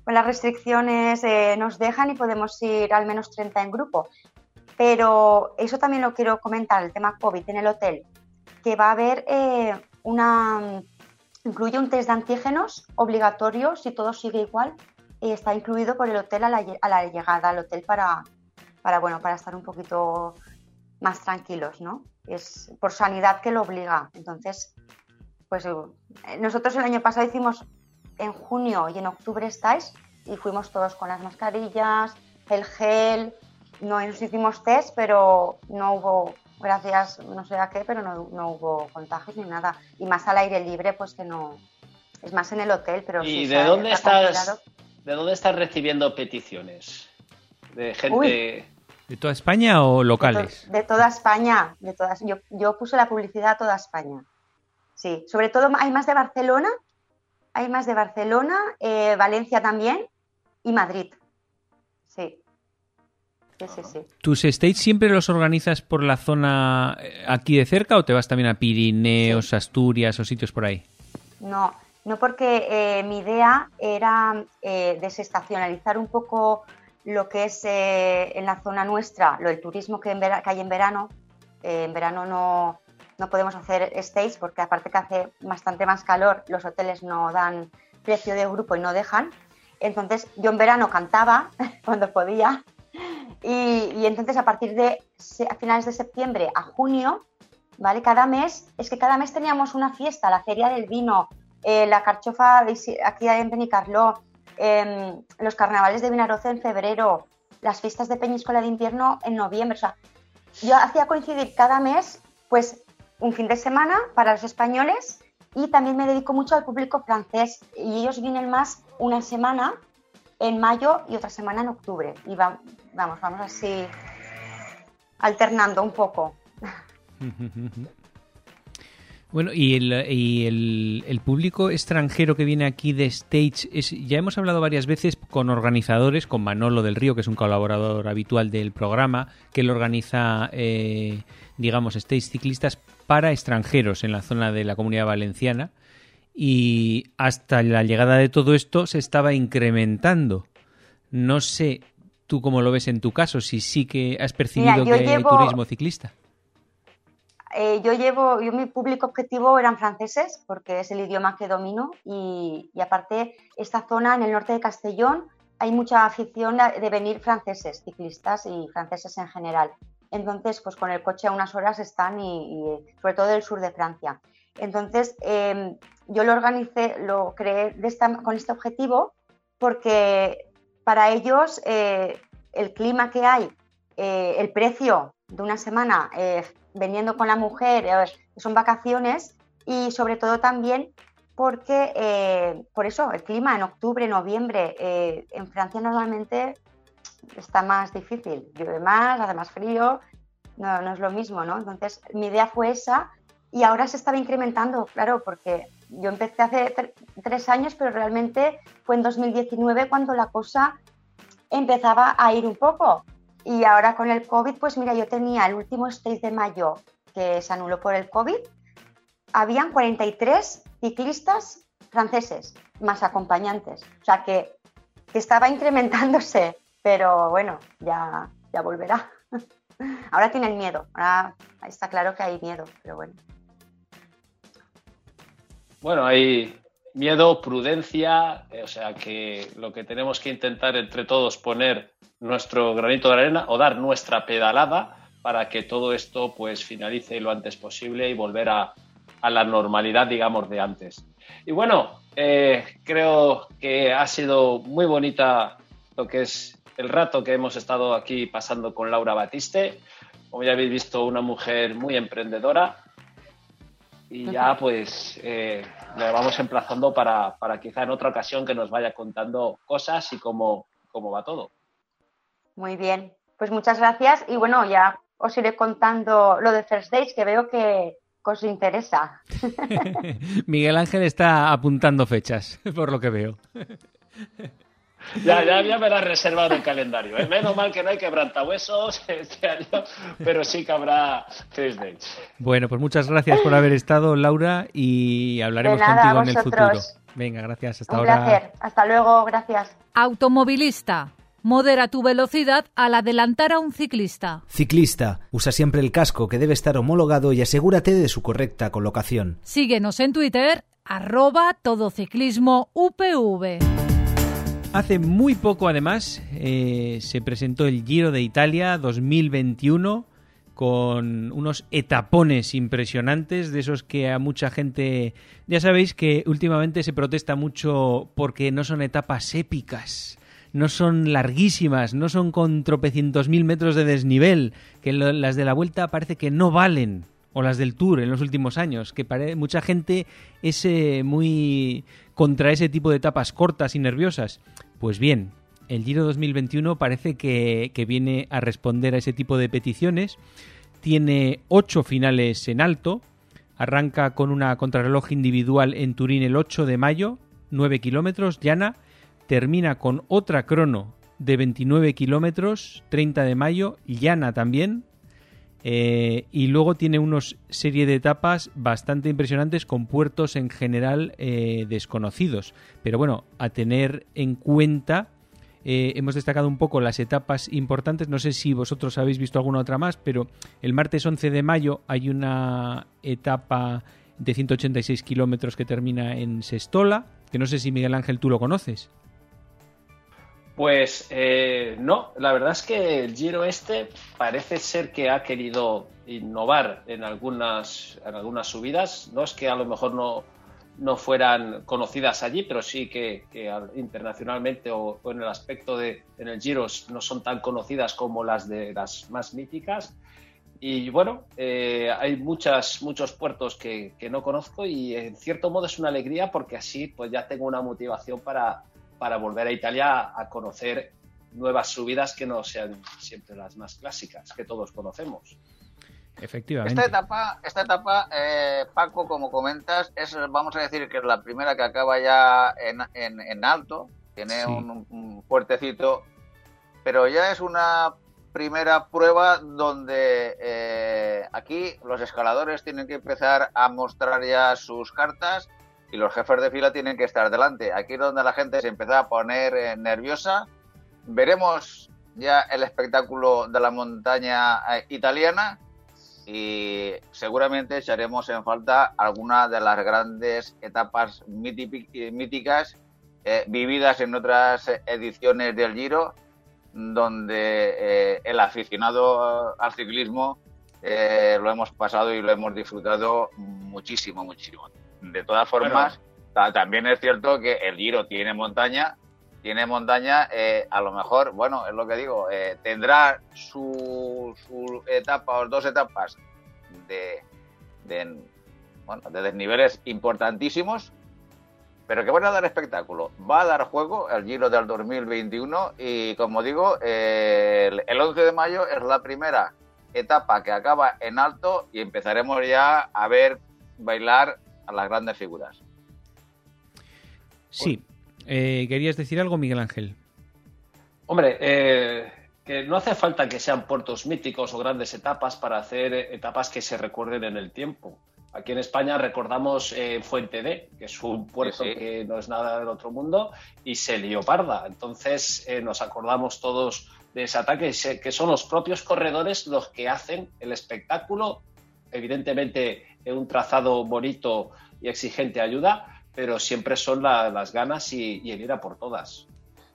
las restricciones eh, nos dejan y podemos ir al menos 30 en grupo. Pero eso también lo quiero comentar, el tema COVID en el hotel, que va a haber eh, una... Incluye un test de antígenos obligatorio si todo sigue igual. y está incluido por el hotel a la, llegada al hotel para, para, bueno, para estar un poquito más tranquilos, ¿no? Es por sanidad que lo obliga. Entonces, pues eh, nosotros el año pasado hicimos en junio y en octubre estáis y fuimos todos con las mascarillas, el gel, no nos hicimos test, pero no hubo, gracias, no sé a qué, pero no, hubo contagios ni nada. Y más al aire libre, pues que no, es más en el hotel, pero... ¿Y de dónde estás? ¿De dónde estás recibiendo peticiones? ¿De gente...? ¿De toda España o locales? De, toda España, de todas. Yo, yo puse la publicidad a toda España. Sí, sobre todo hay más de Barcelona hay más de Barcelona, eh, Valencia también y Madrid. Sí. Sí, sí, sí. ¿Tus states siempre los organizas por la zona eh, aquí de cerca o te vas también a Pirineos, Asturias o sitios por ahí? No, no porque eh, mi idea era desestacionalizar un poco lo que es en la zona nuestra, lo del turismo que, que hay en verano. en verano no, no podemos hacer stays porque aparte que hace bastante más calor, los hoteles no dan precio de grupo y no dejan. Entonces yo en verano cantaba [LAUGHS] cuando podía y, entonces a partir de a finales de septiembre a junio, ¿vale? Cada mes, es que cada mes teníamos una fiesta, la feria del vino, eh, la carchofa aquí en Benicarló, em, los carnavales de Vinaroce en febrero, las fiestas de Peñíscola de invierno en noviembre. O sea, yo hacía coincidir cada mes pues un fin de semana para los españoles y también me dedico mucho al público francés y ellos vienen más una semana en mayo y otra semana en octubre y vamos, vamos así alternando un poco. [LAUGHS] Bueno, y el, el, público extranjero que viene aquí de Stage, es, ya hemos hablado varias veces con organizadores, con Manolo del Río, que es un colaborador habitual del programa, que él organiza, eh, digamos, Stage ciclistas para extranjeros en la zona de la comunidad valenciana. Y hasta la llegada de todo esto se estaba incrementando. No sé tú cómo lo ves en tu caso, si sí que has percibido que hay turismo ciclista. Eh, yo llevo, yo mi público objetivo eran franceses, porque es el idioma que domino, y, aparte, esta zona en el norte de Castellón hay mucha afición de venir franceses, ciclistas y franceses en general. Entonces, pues con el coche a unas horas están y, sobre todo del sur de Francia. Entonces, em, yo lo organicé, lo creé con este objetivo porque para ellos eh, el clima que hay, eh, el precio de una semana veniendo con la mujer, eh, son vacaciones y sobre todo también porque, eh, por eso, el clima en octubre, noviembre, eh, en Francia normalmente está más difícil, llueve más, hace más frío, no, no, es lo mismo, ¿no? Entonces, mi idea fue esa y ahora se estaba incrementando, claro, porque yo empecé hace tres años, pero realmente fue en 2019 cuando la cosa empezaba a ir un poco. Y ahora con el COVID, pues mira, yo tenía el último stage de mayo que se anuló por el COVID. Habían 43 ciclistas franceses, más acompañantes. O sea que, estaba incrementándose, pero bueno, ya, ya volverá. [LAUGHS] Ahora tienen miedo, ahora está claro que hay miedo, pero bueno. Bueno, hay miedo, prudencia, eh, o sea que lo que tenemos que intentar entre todos poner nuestro granito de arena o dar nuestra pedalada para que todo esto pues finalice lo antes posible y volver a, la normalidad, digamos, de antes. Y bueno, eh, creo que ha sido muy bonita lo que es el rato que hemos estado aquí pasando con Laura Batiste. Como ya habéis visto, una mujer muy emprendedora. Y ya pues eh, le vamos emplazando para, para, quizá en otra ocasión que nos vaya contando cosas y cómo, cómo va todo. Muy bien, pues muchas gracias y bueno, ya os iré contando lo de First Days que veo que os interesa. [LAUGHS] Miguel Ángel está apuntando fechas, por lo que veo. [LAUGHS] Ya, ya, ya me la reservado en el calendario. ¿eh? Menos mal que no hay quebrantahuesos este año, pero sí que habrá Days. Bueno, pues muchas gracias por haber estado, Laura, y hablaremos contigo en el futuro. Venga, gracias. Hasta Un ahora. placer. Hasta luego. Gracias. Automovilista. Modera tu velocidad al adelantar a un ciclista. Ciclista, usa siempre el casco que debe estar homologado y asegúrate de su correcta colocación. Síguenos en Twitter, arroba todociclismo UPV. Hace muy poco, además, eh, se presentó el Giro de Italia 2021 con unos etapones impresionantes, de esos que a mucha gente... Ya sabéis que últimamente se protesta mucho porque no son etapas épicas no son larguísimas, no son con tropecientos mil metros de desnivel, que las de la vuelta parece que no valen, o las del Tour en los últimos años, que mucha gente es eh, muy contra ese tipo de etapas cortas y nerviosas. Pues bien, el Giro 2021 parece que, que viene a responder a ese tipo de peticiones. Tiene ocho finales en alto. Arranca con una contrarreloj individual en Turín el 8 de mayo, 9 kilómetros, llana termina con otra crono de 29 kilómetros, 30 de mayo, llana también, eh, y luego tiene una serie de etapas bastante impresionantes con puertos en general eh, desconocidos. Pero bueno, a tener en cuenta, eh, hemos destacado un poco las etapas importantes. No sé si vosotros habéis visto alguna otra más, pero el martes 11 de mayo hay una etapa de 186 kilómetros que termina en Sestola, que no sé si Miguel Ángel tú lo conoces. Pues eh, no, la verdad es que el Giro este parece ser que ha querido innovar en algunas, en algunas subidas. No es que a lo mejor no, no fueran conocidas allí, pero sí que, internacionalmente o, en el aspecto de en el Giro no son tan conocidas como las de las más míticas. Y bueno, eh, hay muchas, muchos puertos que, que, no conozco y en cierto modo es una alegría porque así pues ya tengo una motivación para, para volver a Italia a conocer nuevas subidas que no sean siempre las más clásicas que todos conocemos. Efectivamente. Esta etapa, esta etapa eh, Paco, como comentas, es, vamos a decir que es la primera que acaba ya en, alto, tiene un, fuertecito, pero ya es una primera prueba donde eh, aquí los escaladores tienen que empezar a mostrar ya sus cartas y los jefes de fila tienen que estar delante. Aquí es donde la gente se empieza a poner eh, nerviosa. Veremos ya el espectáculo de la montaña italiana y seguramente echaremos en falta alguna de las grandes etapas míticas eh, vividas en otras ediciones del Giro, donde eh, el aficionado al ciclismo eh, lo hemos pasado y lo hemos disfrutado muchísimo, muchísimo. De todas formas, también es cierto que el Giro tiene montaña, tiene montaña, eh, a lo mejor, bueno, es lo que digo, eh, tendrá su, etapa o dos etapas de, bueno, de desniveles importantísimos, pero que van a dar espectáculo. Va a dar juego el Giro del 2021 y, como digo, el, el 11 de mayo es la primera etapa que acaba en alto y empezaremos ya a ver bailar a las grandes figuras. Sí, eh, ¿Querías decir algo, Miguel Ángel? Hombre, eh, que no hace falta que sean puertos míticos o grandes etapas para hacer etapas que se recuerden en el tiempo. Aquí en España recordamos eh, Fuente D, que es un puerto que no es nada del otro mundo, y se lió parda. Entonces nos acordamos todos de ese ataque, que son los propios corredores los que hacen el espectáculo. Evidentemente, un trazado bonito y exigente ayuda, pero siempre son las ganas y, el ir a por todas.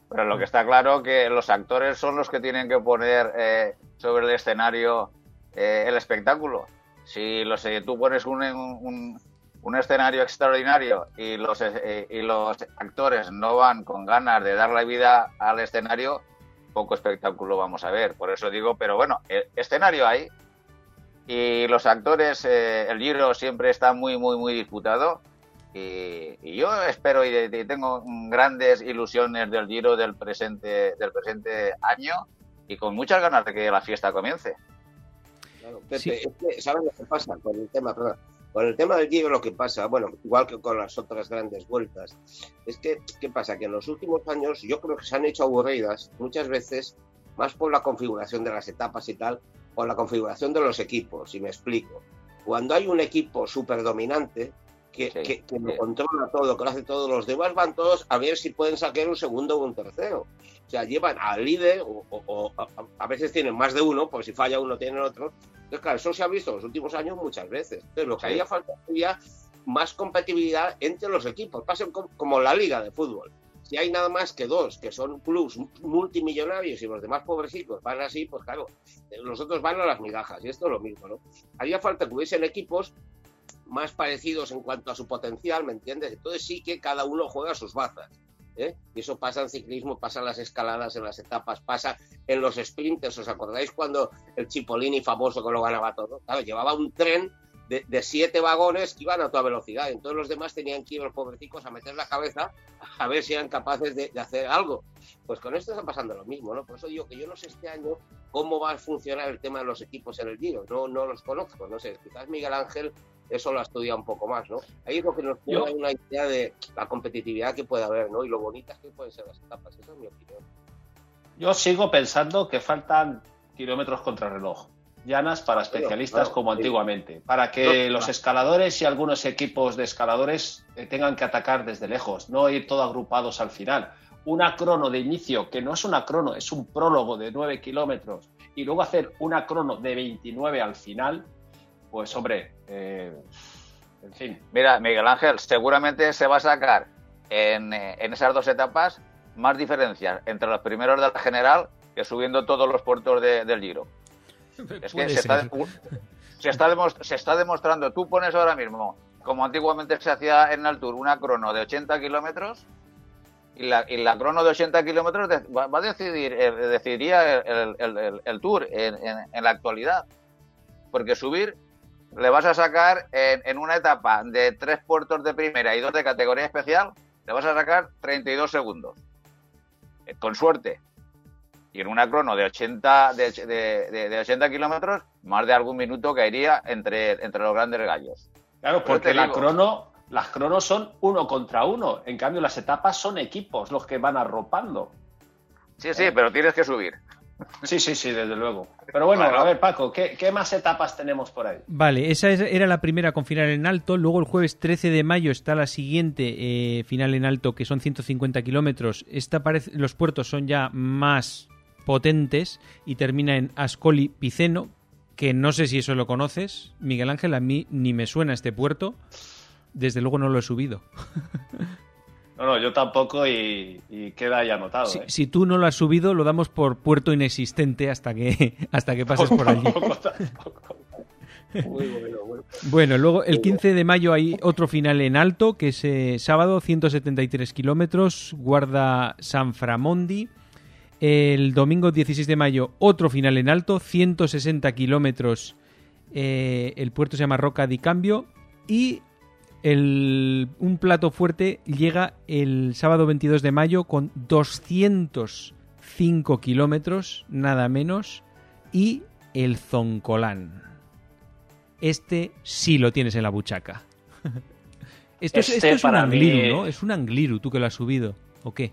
Pero lo que está claro que los actores son los que tienen que poner eh, sobre el escenario eh, el espectáculo. Si los, eh, tú pones un, escenario extraordinario y los, y los actores no van con ganas de dar la vida al escenario, poco espectáculo vamos a ver. Por eso digo, pero bueno, escenario hay y los actores, el giro siempre está muy, muy, muy disputado y, yo espero y, tengo grandes ilusiones del Giro del presente, del presente año y con muchas ganas de que la fiesta comience. Claro, Pepe, ¿sabes lo que pasa con el tema? con el tema del Giro lo que pasa, bueno, igual que con las otras grandes vueltas, es que, ¿qué pasa? Que en los últimos años yo creo que se han hecho aburridas muchas veces, más por la configuración de las etapas y tal, por la configuración de los equipos, si me explico. Cuando hay un equipo súper dominante, que, lo controla todo, que lo hace todo. Los demás van todos a ver si pueden sacar un segundo o un tercero. O sea, llevan al líder, o, a, veces tienen más de uno, pues si falla uno tienen otro. Entonces, claro, eso se ha visto en los últimos años muchas veces. Entonces, lo que haría falta sería más competitividad entre los equipos. Pasen como la liga de fútbol. Si hay nada más que dos, que son clubs multimillonarios y los demás pobrecitos van así, pues claro, los otros van a las migajas. Y esto es lo mismo, ¿no? Haría falta que hubiesen equipos más parecidos en cuanto a su potencial, ¿me entiendes? Entonces sí que cada uno juega sus bazas. ¿eh? Y eso pasa en ciclismo, pasa en las escaladas, en las etapas, pasa en los sprinters. ¿Os acordáis cuando el Cipollini famoso que lo ganaba todo? Claro, llevaba un tren de, siete vagones que iban a toda velocidad. Entonces los demás tenían que ir los pobrecicos a meter la cabeza a ver si eran capaces de, hacer algo. Pues con esto está pasando lo mismo, ¿no? Por eso digo que yo no sé este año cómo va a funcionar el tema de los equipos en el Giro. No, no los conozco, no sé. Quizás Miguel Ángel eso lo ha estudiado un poco más, ¿no? Ahí es lo que nos da una idea de la competitividad que puede haber, ¿no? Y lo bonitas que pueden ser las etapas. Esa es mi opinión. Yo sigo pensando que faltan kilómetros contra reloj llanas para especialistas como antiguamente, para que los escaladores y algunos equipos de escaladores eh, tengan que atacar desde lejos, no ir todos agrupados al final. Una crono de inicio, que no es una crono, es un prólogo de 9 kilómetros, y luego hacer una crono de 29 al final, pues hombre, eh, en fin. Mira, Miguel Ángel, seguramente se va a sacar en, eh, esas dos etapas más diferencias entre los primeros de la general que subiendo todos los puertos del Giro. [LAUGHS] Es que se está, [LAUGHS] se está, demostrando, tú pones ahora mismo, como antiguamente se hacía en el Tour, una crono de 80 kilómetros y la, y la crono de 80 kilómetros va, a decidir, eh, decidiría el, Tour en, en, la actualidad. Porque subir le vas a sacar en, una etapa de tres puertos de primera y dos de categoría especial, le vas a sacar 32 segundos. Eh, con suerte. Y en una crono de 80, de, 80 kilómetros más de algún minuto caería entre, entre los grandes gallos. Claro, porque la crono, las cronos son uno contra uno. En cambio, las etapas son equipos los que van arropando. Sí, sí, pero tienes que subir. Sí, sí, sí, desde luego. Pero bueno, a ver, Paco, ¿qué, más etapas tenemos por ahí? Vale, esa era la primera con final en alto. Luego el jueves 13 de mayo está la siguiente eh, final en alto, que son 150 kilómetros. Esta parece, los puertos son ya más potentes y termina en Ascoli Piceno, que no sé si eso lo conoces. Miguel Ángel, a mí ni me suena este puerto. Desde luego no lo he subido. [LAUGHS] No, no, yo tampoco y, queda ya anotado. Si, ¿eh? si, tú no lo has subido, lo damos por puerto inexistente hasta que, [LAUGHS] hasta que pases por allí. bueno, luego el 15 de mayo hay otro final en alto, que es eh, sábado, 173 kilómetros, guarda San Framondi. El domingo 16 de mayo otro final en alto, 160 kilómetros, eh, el puerto se llama Roca di Cambio. Y un plato fuerte llega el sábado 22 de mayo con 205 kilómetros, nada menos, y el Zoncolán. Este sí lo tienes en la buchaca. [LAUGHS] esto, es, este un angliru, ¿no? Es un angliru, tú que lo has subido, ¿o qué?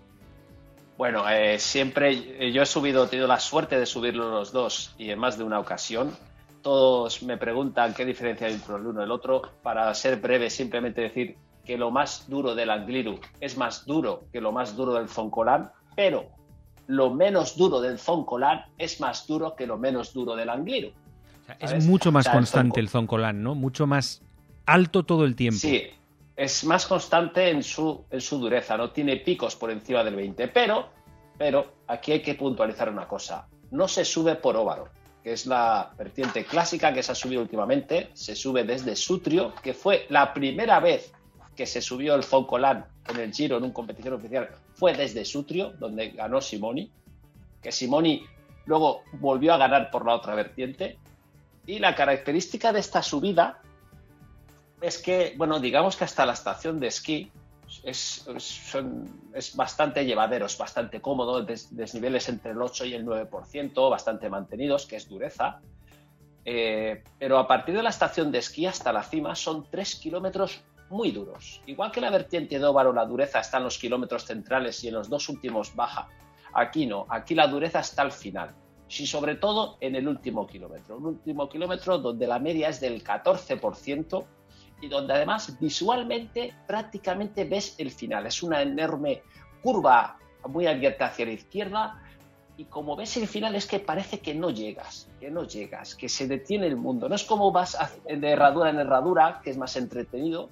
Bueno, eh, siempre eh, yo he subido, he tenido la suerte de subirlo los dos y en más de una ocasión todos me preguntan qué diferencia hay entre el uno y el otro. Para ser breve, simplemente decir que lo más duro del Angliru es más duro que lo más duro del Zoncolán, pero lo menos duro del Zoncolán es más duro que lo menos duro del Angliru. es mucho más constante el, Zoncolán, ¿no? Mucho más alto todo el tiempo. Sí, es más constante en su, dureza, no tiene picos por encima del 20, pero, pero aquí hay que puntualizar una cosa, no se sube por óvalo que es la vertiente clásica que se ha subido últimamente. Se sube desde Sutrio, que fue la primera vez que se subió el Foncolán en el Giro en una competición oficial, fue desde Sutrio, donde ganó Simoni, que Simoni luego volvió a ganar por la otra vertiente. Y la característica de esta subida es que, bueno, digamos que hasta la estación de esquí es, bastante llevadero, es bastante cómodo, desniveles entre el 8 y el 9%, bastante mantenidos, que es dureza. Eh, pero a partir de la estación de esquí hasta la cima son 3 kilómetros muy duros. Igual que la vertiente de Óvaro, la dureza está en los kilómetros centrales y en los dos últimos baja. Aquí no, aquí la dureza está al final. Y sobre todo en el último kilómetro. Un último kilómetro donde la media es del 14%, y donde además visualmente prácticamente ves el final. Es una enorme curva muy abierta hacia la izquierda y como ves el final es que parece que no llegas, que no llegas, que se detiene el mundo. No es como vas de herradura en herradura, que es más entretenido,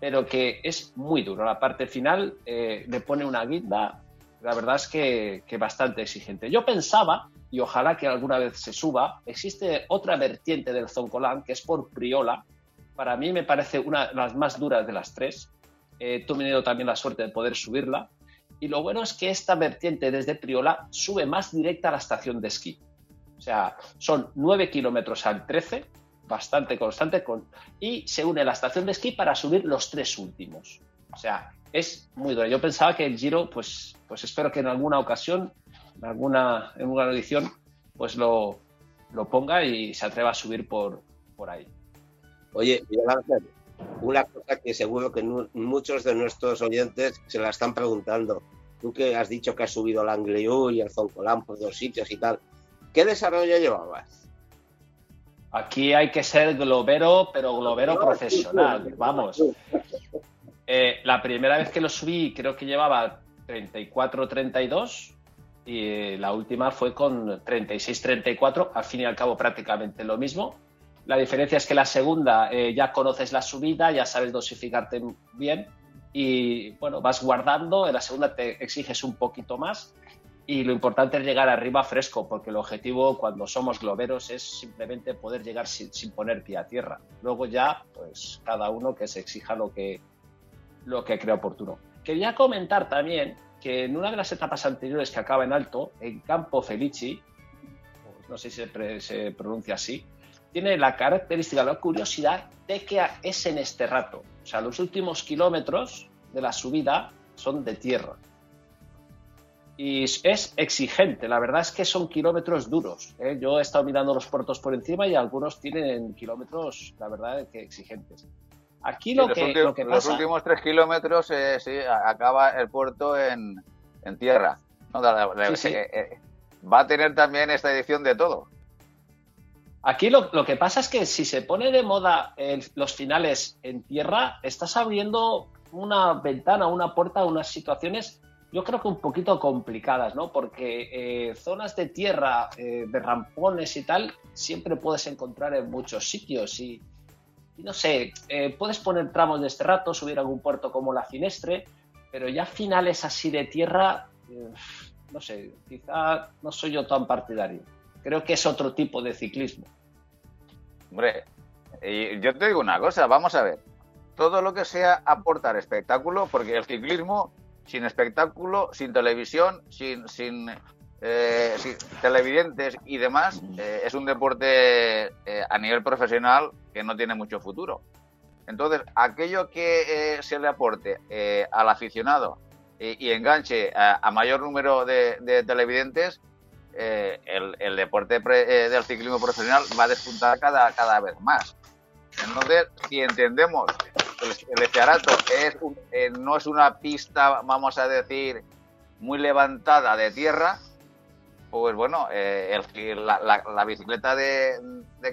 pero que es muy duro. La parte final eh, le pone una guinda, la verdad es que, que bastante exigente. Yo pensaba, y ojalá que alguna vez se suba, existe otra vertiente del Zoncolán, que es por Priola, para mí me parece una de las más duras de las tres. Eh, he tenido también la suerte de poder subirla. Y lo bueno es que esta vertiente desde Priola sube más directa a la estación de esquí. O sea, son 9 kilómetros al 13, bastante constante, con, y se une la estación de esquí para subir los tres últimos. O sea, es muy duro. Yo pensaba que el Giro, pues, pues espero que en alguna ocasión, en alguna, en alguna edición, pues lo, lo ponga y se atreva a subir por, por ahí. Oye, una cosa que seguro que muchos de nuestros oyentes se la están preguntando. Tú que has dicho que has subido el Angliu y el Zoncolán por dos sitios y tal, ¿qué desarrollo llevabas? Aquí hay que ser globero, pero globero profesional, vamos. Eh, la primera vez que lo subí creo que llevaba 34-32 y la última fue con 36-34, al fin y al cabo prácticamente lo mismo la diferencia es que la segunda eh, ya conoces la subida, ya sabes dosificarte bien y bueno, vas guardando, en la segunda te exiges un poquito más y lo importante es llegar arriba fresco, porque el objetivo cuando somos globeros es simplemente poder llegar sin, poner pie a tierra. Luego ya, pues cada uno que se exija lo que, lo que crea oportuno. Quería comentar también que en una de las etapas anteriores que acaba en alto, en Campo Felici, no sé si se, se pronuncia así, tiene la característica, la curiosidad de que es en este rato. O sea, los últimos kilómetros de la subida son de tierra. y es exigente. La verdad es que son kilómetros duros. ¿eh? Yo he estado mirando los puertos por encima y algunos tienen kilómetros, la verdad, que exigentes. Aquí lo, que, últimos, lo que Los últimos tres kilómetros, eh, sí, acaba el puerto en, tierra. Eh, va a tener también esta edición de todo. Aquí lo, que pasa es que si se pone de moda los finales en tierra, estás abriendo una ventana, una puerta unas situaciones yo creo que un poquito complicadas, ¿no? Porque eh, zonas de tierra, eh, de rampones y tal, siempre puedes encontrar en muchos sitios y, no sé, eh, puedes poner tramos de este rato, subir a algún puerto como la Finestre, pero ya finales así de tierra, no sé, quizá no soy yo tan partidario. Creo que es otro tipo de ciclismo. Hombre, yo te digo una cosa, vamos a ver. Todo lo que sea aportar espectáculo, porque el ciclismo sin espectáculo, sin televisión, sin, sin, eh, televidentes y demás, eh, es un deporte eh, a nivel profesional que no tiene mucho futuro. Entonces, aquello que se le aporte al aficionado y, enganche a, mayor número de, televidentes, el, el, deporte del ciclismo profesional va a despuntar cada, cada vez más. Entonces, si entendemos el, Estearato es eh, no es una pista, vamos a decir, muy levantada de tierra, pues bueno, eh, la, bicicleta de,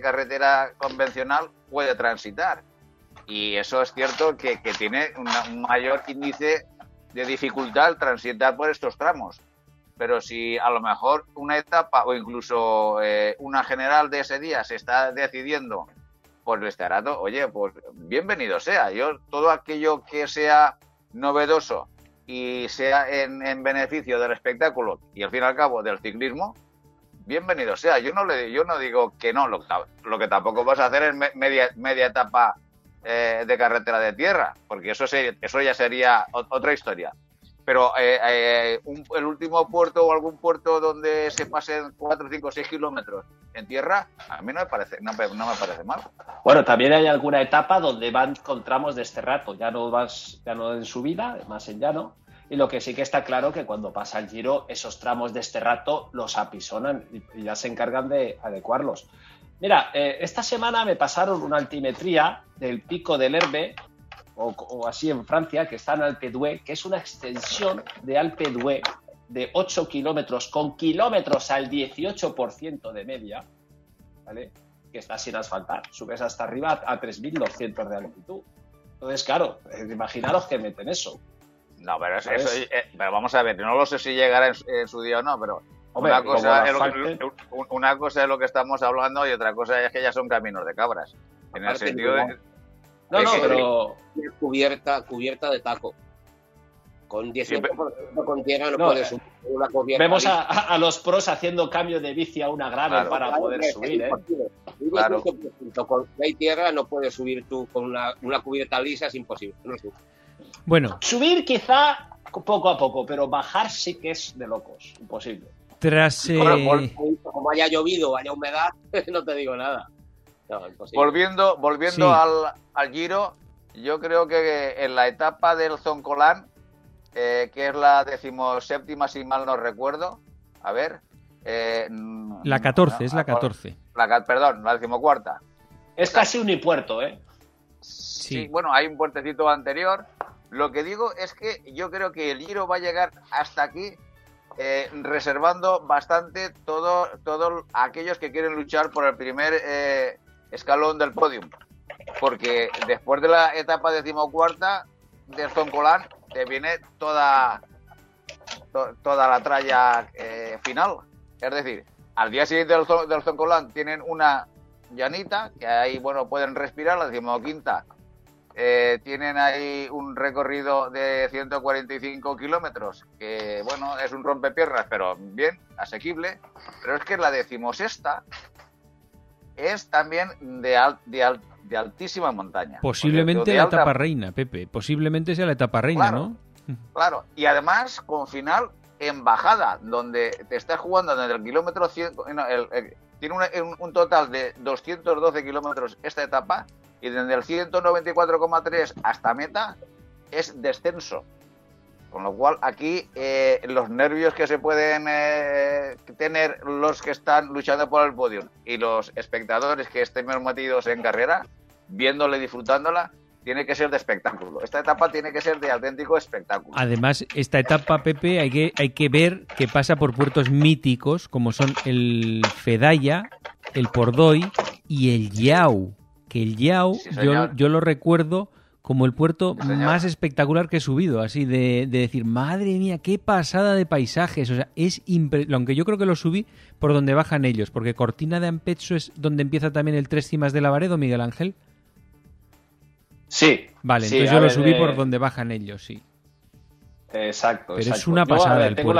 carretera convencional puede transitar. Y eso es cierto que, tiene un mayor índice de dificultad transitar por estos tramos. Pero si a lo mejor una etapa o incluso eh, una general de ese día se está decidiendo por el arato, oye, pues bienvenido sea. Yo, todo aquello que sea novedoso y sea en, beneficio del espectáculo y al fin y al cabo del ciclismo, bienvenido sea. Yo no le yo no digo que no, lo, que tampoco vas a hacer es media, media etapa eh, de carretera de tierra, porque eso, eso ya sería otra historia pero eh, eh, el último puerto o algún puerto donde se pasen 4, 5, 6 kilómetros en tierra, a mí no me parece, no, me parece mal. Bueno, también hay alguna etapa donde van con tramos de este rato, ya no vas, ya no en subida, más en llano, y lo que sí que está claro que cuando pasa el giro, esos tramos de este rato los apisonan y, ya se encargan de adecuarlos. Mira, eh, esta semana me pasaron una altimetría del pico del Herbe o, así en Francia, que está en Alpe d'Huez, que es una extensión de Alpe d'Huez de 8 kilómetros, con kilómetros al 18% de media, ¿vale? Que está sin asfaltar. Subes hasta arriba a 3.200 de altitud. Entonces, claro, eh, imaginaros que meten eso. No, pero eso, eh, pero vamos a ver, no lo sé si llegará en, su día o no, pero una, cosa es lo que, una cosa es lo que estamos hablando y otra cosa es que ya son caminos de cabras. En el sentido de, no, no, pero. Cubierta, cubierta de taco. Con 18% con tierra no, puedes subir una cubierta. Vemos a, los pros haciendo cambio de bici a una grave para poder subir, ¿eh? Claro. Con hay tierra no puedes subir tú con una, una cubierta lisa, es imposible. No bueno. Subir quizá poco a poco, pero bajar sí que es de locos, imposible. Tras. Eh... como haya llovido, haya humedad, [LAUGHS] no te digo nada volviendo volviendo al, Giro, yo creo que en la etapa del Zoncolán, eh, que es la decimoséptima, si mal no recuerdo, a ver. Eh, la 14, es la 14. La, perdón, la decimocuarta. Es casi un puerto, ¿eh? Sí. bueno, hay un puertecito anterior. Lo que digo es que yo creo que el Giro va a llegar hasta aquí eh, reservando bastante todos todo aquellos que quieren luchar por el primer eh, escalón del podium. Porque después de la etapa decimocuarta del Zoncolán te viene toda, toda la tralla eh, final. Es decir, al día siguiente del, del Zoncolán tienen una llanita, que ahí bueno pueden respirar, la decimoquinta eh, tienen ahí un recorrido de 145 kilómetros, que bueno, es un rompepiernas, pero bien, asequible. Pero es que la decimosexta es también de, de, altísima montaña. Posiblemente la etapa reina, Pepe. Posiblemente sea la etapa reina, ¿no? Claro, y además con final en bajada, donde te estás jugando desde el kilómetro 100, tiene un, total de 212 kilómetros esta etapa, y desde el 194,3 hasta meta es descenso. Con lo cual, aquí eh, los nervios que se pueden eh, tener los que están luchando por el podio y los espectadores que estén metidos en carrera, viéndola y disfrutándola, tiene que ser de espectáculo. Esta etapa tiene que ser de auténtico espectáculo. Además, esta etapa, Pepe, hay que, hay que ver que pasa por puertos míticos como son el Fedaya, el Pordoy y el Yau. Que el Yau, yo, yo lo recuerdo como el puerto más espectacular que he subido, así de, decir, madre mía, qué pasada de paisajes. O sea, es aunque yo creo que lo subí por donde bajan ellos, porque Cortina de Ampezzo es donde empieza también el Tres Cimas de Lavaredo, Miguel Ángel. Sí. Vale, entonces yo lo subí por eh, donde bajan ellos, sí. Exacto. Pero es una pasada. el tengo,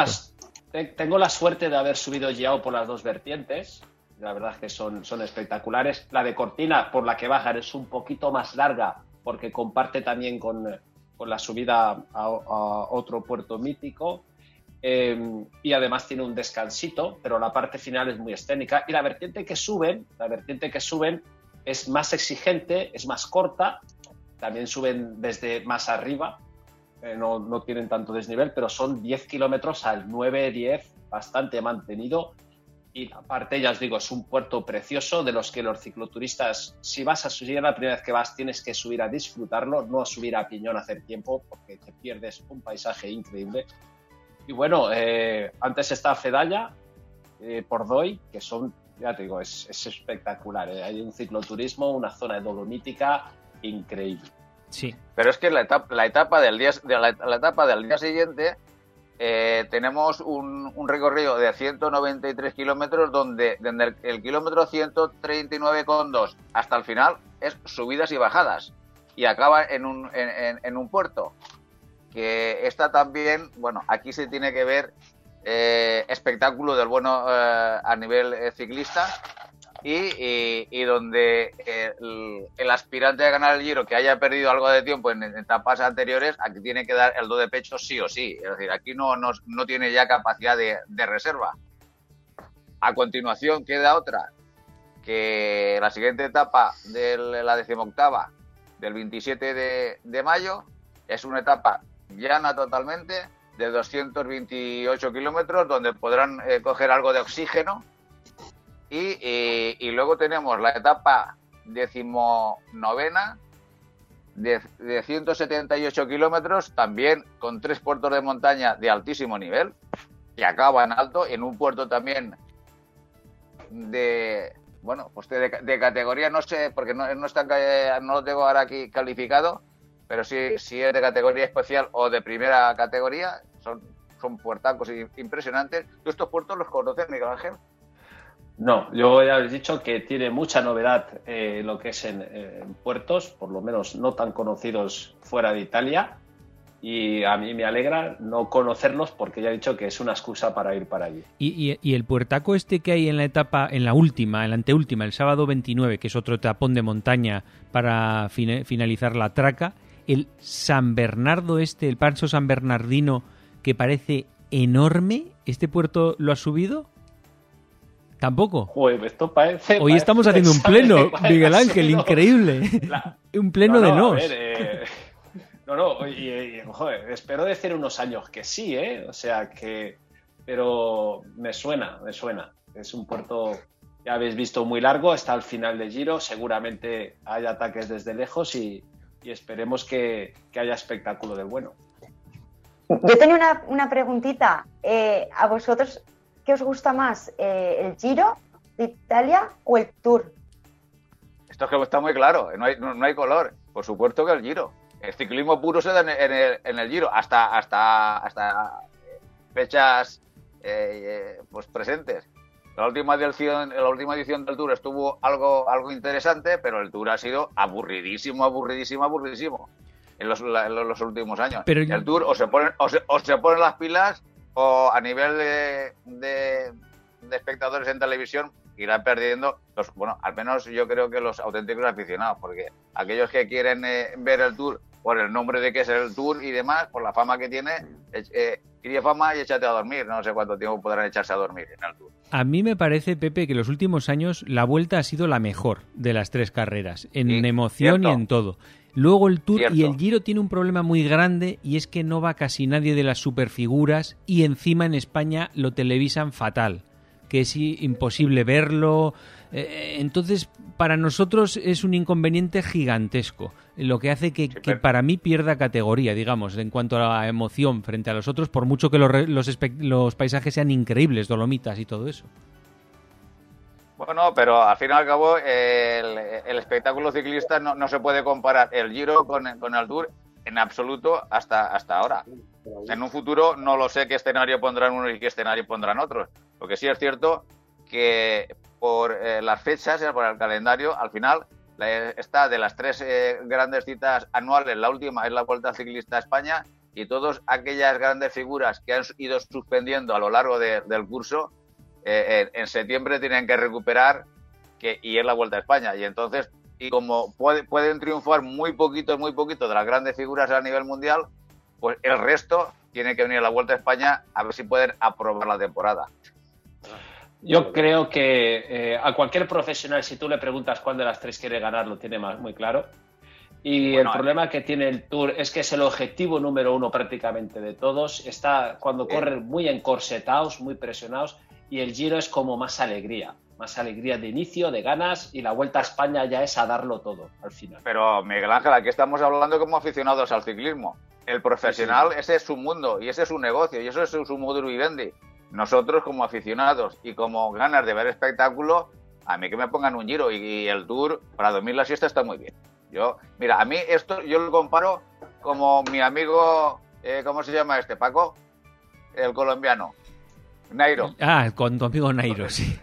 tengo la suerte de haber subido Yao por las dos vertientes. La verdad es que son, son espectaculares. La de Cortina, por la que bajan, es un poquito más larga porque comparte también con, la subida a, otro puerto mítico. Em, y además tiene un descansito, pero la parte final es muy escénica. Y la vertiente que suben, la vertiente que suben es más exigente, es más corta, también suben desde más arriba, eh, no, no, tienen tanto desnivel, pero son 10 kilómetros al 9-10, bastante mantenido y aparte, ya os digo, es un puerto precioso de los que los cicloturistas, si vas a subir la primera vez que vas, tienes que subir a disfrutarlo, no a subir a piñón a hacer tiempo, porque te pierdes un paisaje increíble. Y bueno, eh, antes está Fedalla, eh, Pordoy, que son, ya te digo, es, espectacular. Eh. Hay un cicloturismo, una zona de dolomítica increíble. Sí. Pero es que la etapa, la etapa, del, día, de la etapa del día siguiente eh, tenemos un, recorrido de 193 kilómetros donde, desde el, kilómetro 139,2 hasta el final es subidas y bajadas y acaba en un, en, un puerto. Que está también, bueno, aquí se tiene que ver eh, espectáculo del bueno eh, a nivel ciclista y, donde el, aspirante a ganar el Giro que haya perdido algo de tiempo en, etapas anteriores, aquí tiene que dar el do de pecho sí o sí. Es decir, aquí no, no, tiene ya capacidad de, reserva. A continuación queda otra, que la siguiente etapa de la decimoctava, del 27 de, mayo, es una etapa llana totalmente, de 228 kilómetros, donde podrán eh, coger algo de oxígeno y, luego tenemos la etapa decimonovena de, de 178 kilómetros, también con tres puertos de montaña de altísimo nivel, que acaba en alto, en un puerto también de, bueno, pues de, categoría, no sé, porque no, no, está, no lo tengo ahora aquí calificado, pero sí, si es de categoría especial o de primera categoría, son, son puertacos impresionantes. ¿Tú estos puertos los conoces, Miguel Ángel? No, yo ya he dicho que tiene mucha novedad eh, lo que es en, puertos, por lo menos no tan conocidos fuera de Italia. Y a mí me alegra no conocerlos porque ya he dicho que es una excusa para ir para allí. Y, el puertaco este que hay en la etapa, en la última, en la anteúltima, el sábado 29, que es otro tapón de montaña para finalizar la traca, el San Bernardo este, el Pancho San Bernardino, que parece enorme, ¿este puerto lo ha subido? Tampoco. esto parece. Hoy estamos haciendo un pleno, Miguel Ángel, increíble. [LAUGHS] un pleno de nos. Eh, no, no, y, joder, espero decir unos años que sí, ¿eh? O sea que. Pero me suena, me suena. Es un puerto, ya habéis visto, muy largo, está al final de Giro. Seguramente hay ataques desde lejos y, esperemos que, haya espectáculo del bueno. Yo tenía una, preguntita. Eh, ¿A vosotros ¿qué os gusta más, eh, el Giro de Italia o el Tour? Esto es que está muy claro, no hay, no, hay color. Por supuesto que el Giro. El ciclismo puro se da en el, en el, Giro, hasta, hasta, hasta fechas eh, eh, pues presentes. La última, edición, la última edición del Tour estuvo algo, algo interesante, pero el Tour ha sido aburridísimo, aburridísimo, aburridísimo en los, los últimos años. Pero el Tour o se, ponen, o se, o se ponen las pilas o a nivel de, espectadores en televisión irá perdiendo los bueno al menos yo creo que los auténticos aficionados porque aquellos que quieren eh, ver el tour por el nombre de que es el Tour y demás, por la fama que tiene, eh, eh fama y échate a dormir. No sé cuánto tiempo podrán echarse a dormir en el Tour. A mí me parece, Pepe, que los últimos años la vuelta ha sido la mejor de las tres carreras, en emoción y en todo. Luego el Tour y el Giro tiene un problema muy grande y es que no va casi nadie de las superfiguras y encima en España lo televisan fatal, que es imposible verlo. Eh, entonces, para nosotros es un inconveniente gigantesco, lo que hace que, para mí pierda categoría, digamos, en cuanto a la emoción frente a los otros, por mucho que los, los paisajes sean increíbles, dolomitas y todo eso. Bueno, pero al fin y al cabo el, espectáculo ciclista no, se puede comparar el Giro con, el Tour en absoluto hasta, hasta ahora. En un futuro no lo sé qué escenario pondrán unos y qué escenario pondrán otros. Lo que sí es cierto que por eh, las fechas, por el calendario, al final está de las tres eh, grandes citas anuales, la última es la Vuelta Ciclista a España y todas aquellas grandes figuras que han ido suspendiendo a lo largo del curso eh, en, septiembre tienen que recuperar que, y es la Vuelta a España. Y entonces, y como pueden triunfar muy poquitos, muy poquitos de las grandes figuras a nivel mundial, pues el resto tiene que venir a la Vuelta a España a ver si pueden aprobar la temporada. Yo creo que eh, a cualquier profesional, si tú le preguntas cuál de las tres quiere ganar, lo tiene más, muy claro. Y el problema que tiene el Tour es que es el objetivo número uno prácticamente de todos. Está cuando corren muy encorsetados, muy presionados y el Giro es como más alegría, más alegría de inicio, de ganas y la Vuelta a España ya es a darlo todo al final. Pero Miguel Ángel, aquí estamos hablando como aficionados al ciclismo. El profesional, ese es su mundo y ese es su negocio y eso es su modo vivendi. Nosotros como aficionados y como ganas de ver espectáculo, a mí que me pongan un Giro y, el Tour para dormir la siesta está muy bien. Yo, mira, a mí esto yo lo comparo como mi amigo, eh, ¿cómo se llama este Paco? El colombiano Nairo. Ah, con tu amigo Nairo, sí.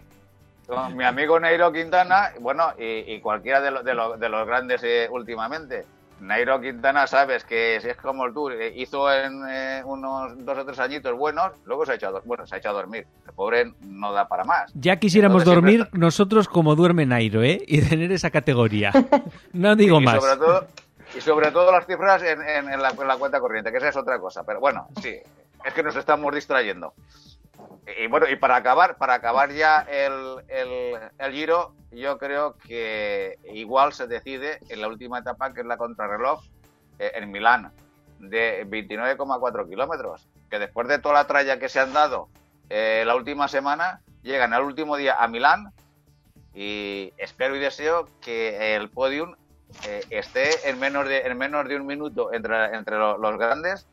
Con mi amigo Nairo Quintana, bueno, y, cualquiera de, de, de, los grandes eh, últimamente. Nairo Quintana, sabes que si es como el Tour, eh, hizo en eh, unos dos o tres añitos buenos, luego se ha echado, bueno, se ha echado a dormir. El pobre no da para más. Ya quisiéramos dormir nosotros como duerme Nairo, ¿eh? Y tener esa categoría. [LAUGHS] No digo más. Sobre todo, y sobre todo las cifras en, en, la, en la cuenta corriente, que esa es otra cosa. Pero bueno, sí, es que nos estamos distrayendo y bueno, y para acabar, para acabar ya el, el, Giro, yo creo que igual se decide en la última etapa, que es la contrarreloj, eh, en Milán, de 29,4 kilómetros, que después de toda la tralla que se han dado eh, la última semana, llegan al último día a Milán y espero y deseo que el podium eh, esté en menos de en menos de un minuto entre, entre los grandes,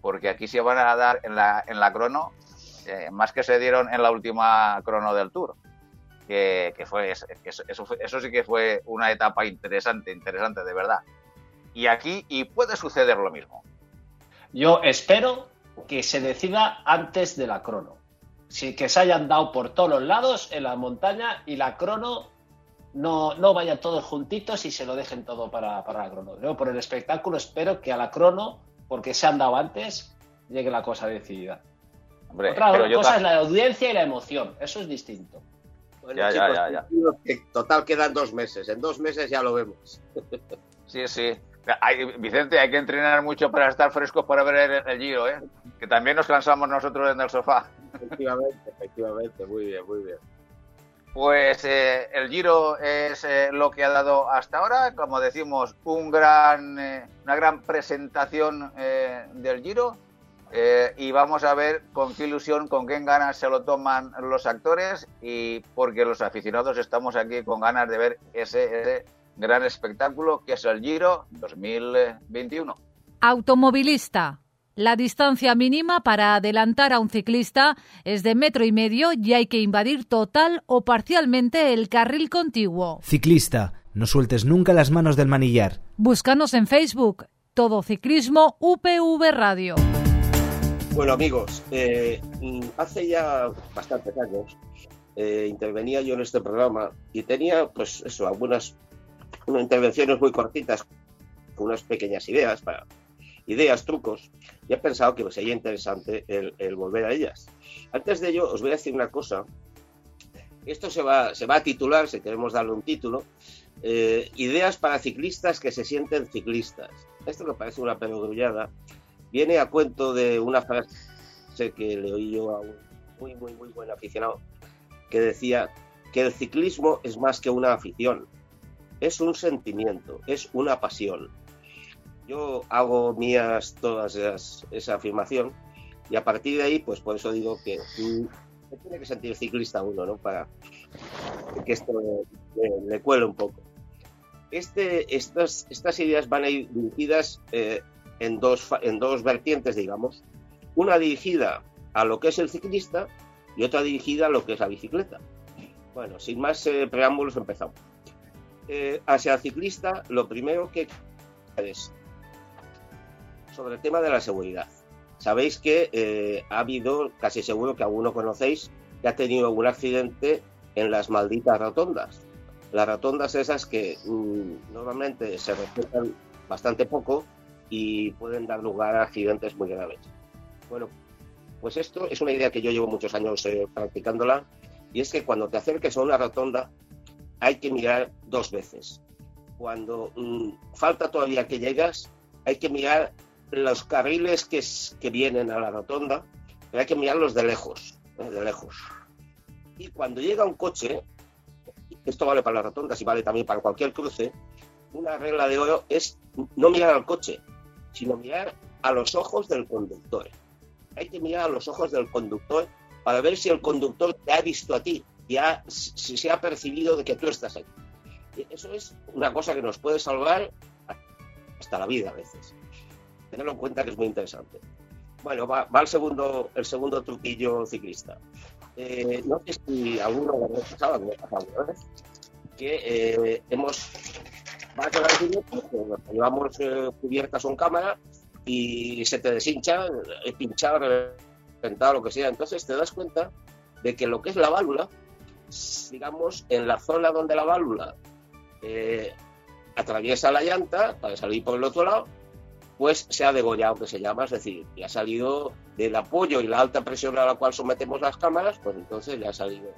porque aquí se van a dar en la, en la crono eh, más que se dieron en la última crono del Tour. Que, fue, eso, eso, sí que fue una etapa interesante, interesante de verdad. Y aquí, y puede suceder lo mismo. Yo espero que se decida antes de la crono. Sí, que se hayan dado por todos los lados en la montaña y la crono no, no vayan todos juntitos y se lo dejen todo para, la crono. Yo por el espectáculo espero que a la crono, porque se han dado antes, llegue la cosa decidida. Otra cosa es la audiencia y la emoción, eso es distinto. ya, ya, ya, total quedan dos meses, en dos meses ya lo vemos. [LAUGHS] sí, sí. Vicente, hay que entrenar mucho para estar frescos para ver el, giro, ¿eh? Que también nos cansamos nosotros en el sofá. Efectivamente, efectivamente, muy bien, muy bien. Pues eh, el Giro es eh, lo que ha dado hasta ahora, como decimos, un gran, eh, una gran presentación del Giro eh, y vamos a ver con qué ilusión, con qué ganas se lo toman los actores y porque los aficionados estamos aquí con ganas de ver ese, gran espectáculo que es el Giro 2021. Automovilista. La distancia mínima para adelantar a un ciclista es de metro y medio y hay que invadir total o parcialmente el carril contiguo. Ciclista, no sueltes nunca las manos del manillar. Búscanos en Facebook, Todo Ciclismo UPV Radio. Bueno, amigos, eh, hace ya bastantes años eh, intervenía yo en este programa y tenía, pues eso, algunas intervenciones muy cortitas con unas pequeñas ideas, para, ideas, trucos, y he pensado que sería interesante el, volver a ellas. Antes de ello, os voy a decir una cosa. Esto se va, se va a titular, si queremos darle un título, eh, Ideas para ciclistas que se sienten ciclistas. esto que parece una perogrullada, viene a cuento de una frase que le oí yo a un muy, muy, muy buen aficionado, que decía que el ciclismo es más que una afición, es un sentimiento, es una pasión. Yo hago mías todas esa afirmación y a partir de ahí, pues por eso digo que tiene que sentir ciclista uno, ¿no? Para que esto le, cuele un poco. Este, estas, estas ideas van a ir dirigidas eh, en, dos, en dos vertientes, digamos. Una dirigida a lo que es el ciclista y otra dirigida a lo que es la bicicleta. Bueno, sin más eh, preámbulos, empezamos. Eh, hacia el ciclista, lo primero que es sobre el tema de la seguridad. Sabéis que eh, ha habido, casi seguro que alguno conocéis, que ha tenido un accidente en las malditas rotondas. Las rotondas esas que mm, normalmente se respetan bastante poco y pueden dar lugar a accidentes muy graves. Bueno, pues esto es una idea que yo llevo muchos años eh, practicándola y es que cuando te acerques a una rotonda hay que mirar dos veces. Cuando mm, falta todavía que llegas, hay que mirar los carriles que, vienen a la rotonda, pero hay que mirarlos de lejos, ¿eh? de lejos. Y cuando llega un coche, esto vale para las rotondas y vale también para cualquier cruce, una regla de oro es no mirar al coche, sino mirar a los ojos del conductor. Hay que mirar a los ojos del conductor para ver si el conductor te ha visto a ti, ya si se ha percibido de que tú estás ahí. Eso es una cosa que nos puede salvar hasta la vida a veces tenerlo en cuenta que es muy interesante. Bueno, va, el, segundo, el segundo truquillo ciclista. Eh, no sé si alguno lo ha me ha pasado que eh, hemos vas a la llevamos eh, cubiertas con cámara y se te deshincha, es pinchado, reventado, lo que sea. Entonces te das cuenta de que lo que es la válvula, digamos, en la zona donde la válvula atraviesa la llanta para salir por el otro lado, pues se ha degollado, que se llama, es decir, ya ha salido del apoyo y la alta presión a la cual sometemos las cámaras, pues entonces ya ha salido,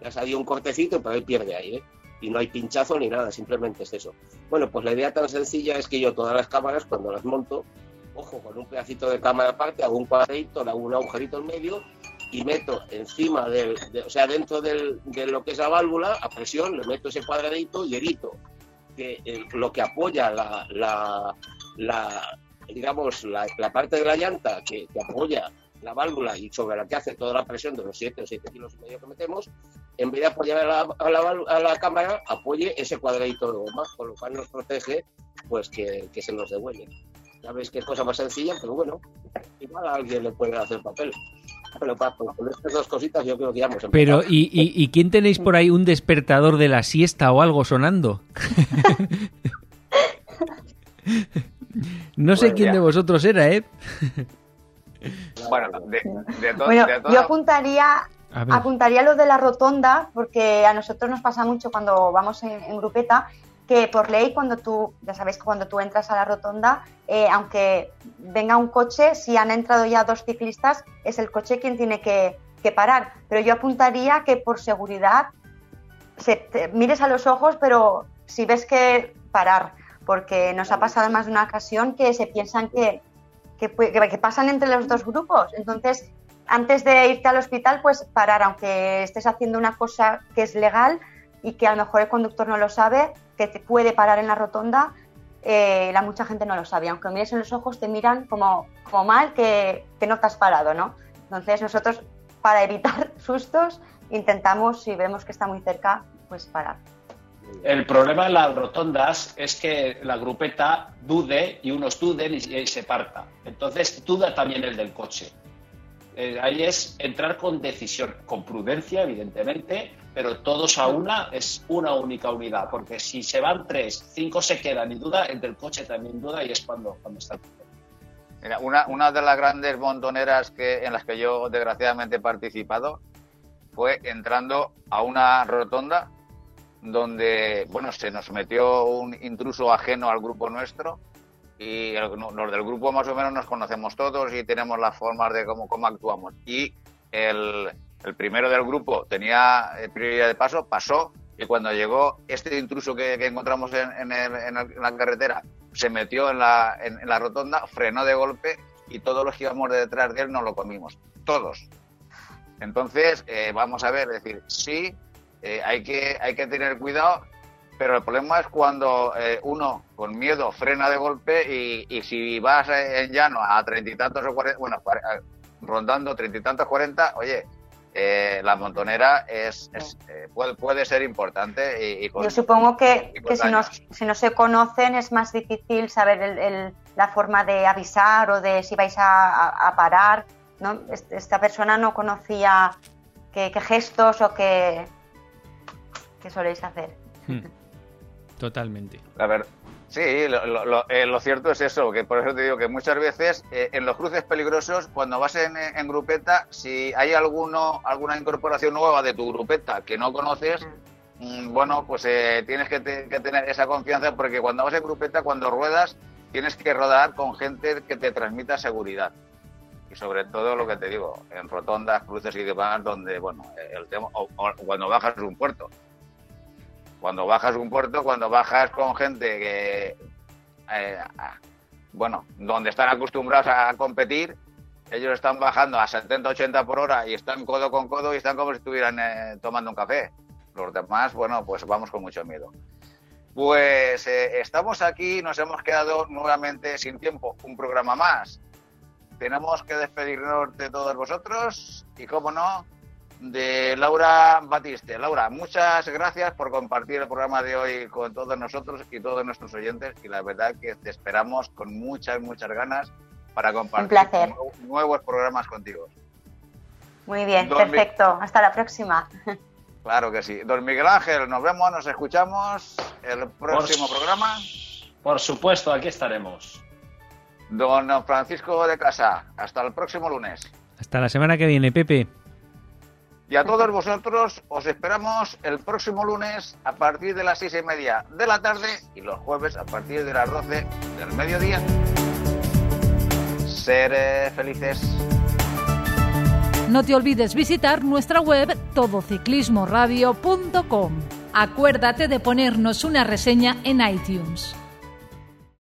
ya ha salido un cortecito, pero ahí pierde aire. Y no hay pinchazo ni nada, simplemente es eso. Bueno, pues la idea tan sencilla es que yo todas las cámaras, cuando las monto, ojo, con un pedacito de cámara aparte, hago un cuadrito, le hago un agujerito en medio y meto encima del, o sea, dentro del, de lo que es la válvula, a presión, le meto ese cuadradito y evito que lo que apoya la, la, digamos, la, parte de la llanta que, apoya la válvula y sobre la que hace toda la presión de los 7 o 7 kilos y medio que metemos, en vez de apoyar a la, a la, cámara, apoye ese cuadradito de goma, con lo cual nos protege pues que, se nos devuelve. Sabes que es cosa más sencilla, pero bueno, igual a alguien le puede hacer papel. Pero para, con estas dos cositas yo creo que ya hemos Pero, ¿y, y, ¿y quién tenéis por ahí un despertador de la siesta o algo sonando? [LAUGHS] No sé pues quién de vosotros era, ¿eh? [LAUGHS] Bueno, de, yo apuntaría, apuntaría lo de la rotonda, porque a nosotros nos pasa mucho cuando vamos en, grupeta, que por ley cuando tú, ya sabéis que cuando tú entras a la rotonda, eh, aunque venga un coche, si han entrado ya dos ciclistas, es el coche quien tiene que, parar. Pero yo apuntaría que por seguridad se, mires a los ojos, pero si ves que parar porque nos ha pasado más de una ocasión que se piensan que, que, pasan entre los dos grupos. Entonces, antes de irte al hospital, pues parar, aunque estés haciendo una cosa que es legal y que a lo mejor el conductor no lo sabe, que te puede parar en la rotonda, eh, la mucha gente no lo sabe. Aunque mires en los ojos, te miran como, como mal que, no te has parado, ¿no? Entonces, nosotros, para evitar [LAUGHS] sustos, intentamos, si vemos que está muy cerca, pues parar. El problema de las rotondas es que la grupeta dude y unos duden y, se parta. Entonces duda también el del coche. Eh, ahí es entrar con decisión, con prudencia, evidentemente, pero todos a una es una única unidad, porque si se van tres, cinco se quedan y duda, el del coche también duda y es cuando, cuando está Mira, una, una de las grandes montoneras que, en las que yo desgraciadamente he participado fue entrando a una rotonda donde, bueno, se nos metió un intruso ajeno al grupo nuestro y los del grupo más o menos nos conocemos todos y tenemos las formas de cómo, cómo actuamos. Y el, el primero del grupo tenía prioridad de paso, pasó Y cuando llegó este intruso que, encontramos en, la carretera, se metió en la, en, la rotonda, frenó de golpe y todos los que íbamos detrás de él nos lo comimos. Todos. Entonces, eh, vamos a ver, decir, sí, eh, hay, que, hay que tener cuidado, pero el problema es cuando eh, uno con miedo frena de golpe y, y si vas en llano a treinta y tantos o cuarenta, bueno, rondando treinta y tantos, cuarenta, oye, eh, la montonera es, eh, puede, puede, ser importante. Y, Yo supongo que, que si, no, si no se conocen es más difícil saber el, la forma de avisar o de si vais a, parar. ¿no? Esta persona no conocía qué, gestos o qué, qué soléis hacer. Hmm. Totalmente. A ver, Sí, eh, lo, cierto es eso, que por eso te digo que muchas veces eh, en los cruces peligrosos, cuando vas en, grupeta, si hay alguno, alguna incorporación nueva de tu grupeta que no conoces, mm, bueno, pues eh, tienes que, tener esa confianza porque cuando vas en grupeta, cuando ruedas, tienes que rodar con gente que te transmita seguridad. Y sobre todo lo que te digo, en rotondas, cruces y demás, donde, bueno, el tema, o cuando bajas de un puerto cuando bajas un puerto, cuando bajas con gente que, eh, bueno, donde están acostumbrados a competir, ellos están bajando a 70, 80 por hora y están codo con codo y están como si estuvieran eh, tomando un café. Los demás, bueno, pues vamos con mucho miedo. Pues eh, estamos aquí, nos hemos quedado nuevamente sin tiempo, un programa más. Tenemos que despedirnos de todos vosotros y, como no, de Laura Batiste. Laura, muchas gracias por compartir el programa de hoy con todos nosotros y todos nuestros oyentes y la verdad que te esperamos con muchas, muchas ganas para compartir nuevos programas contigo. Muy bien, perfecto. Hasta la próxima. [LAUGHS] Claro que sí. Don Miguel Ángel, nos vemos, nos escuchamos el próximo programa. Por supuesto, aquí estaremos. Don Francisco de Casa, hasta el próximo lunes. Hasta la semana que viene, Pepe. Y a todos vosotros os esperamos el próximo lunes a partir de las seis y media de la tarde y los jueves a partir de las doce del mediodía. Ser felices. No te olvides visitar nuestra web todociclismoradio.com. Acuérdate de ponernos una reseña en iTunes.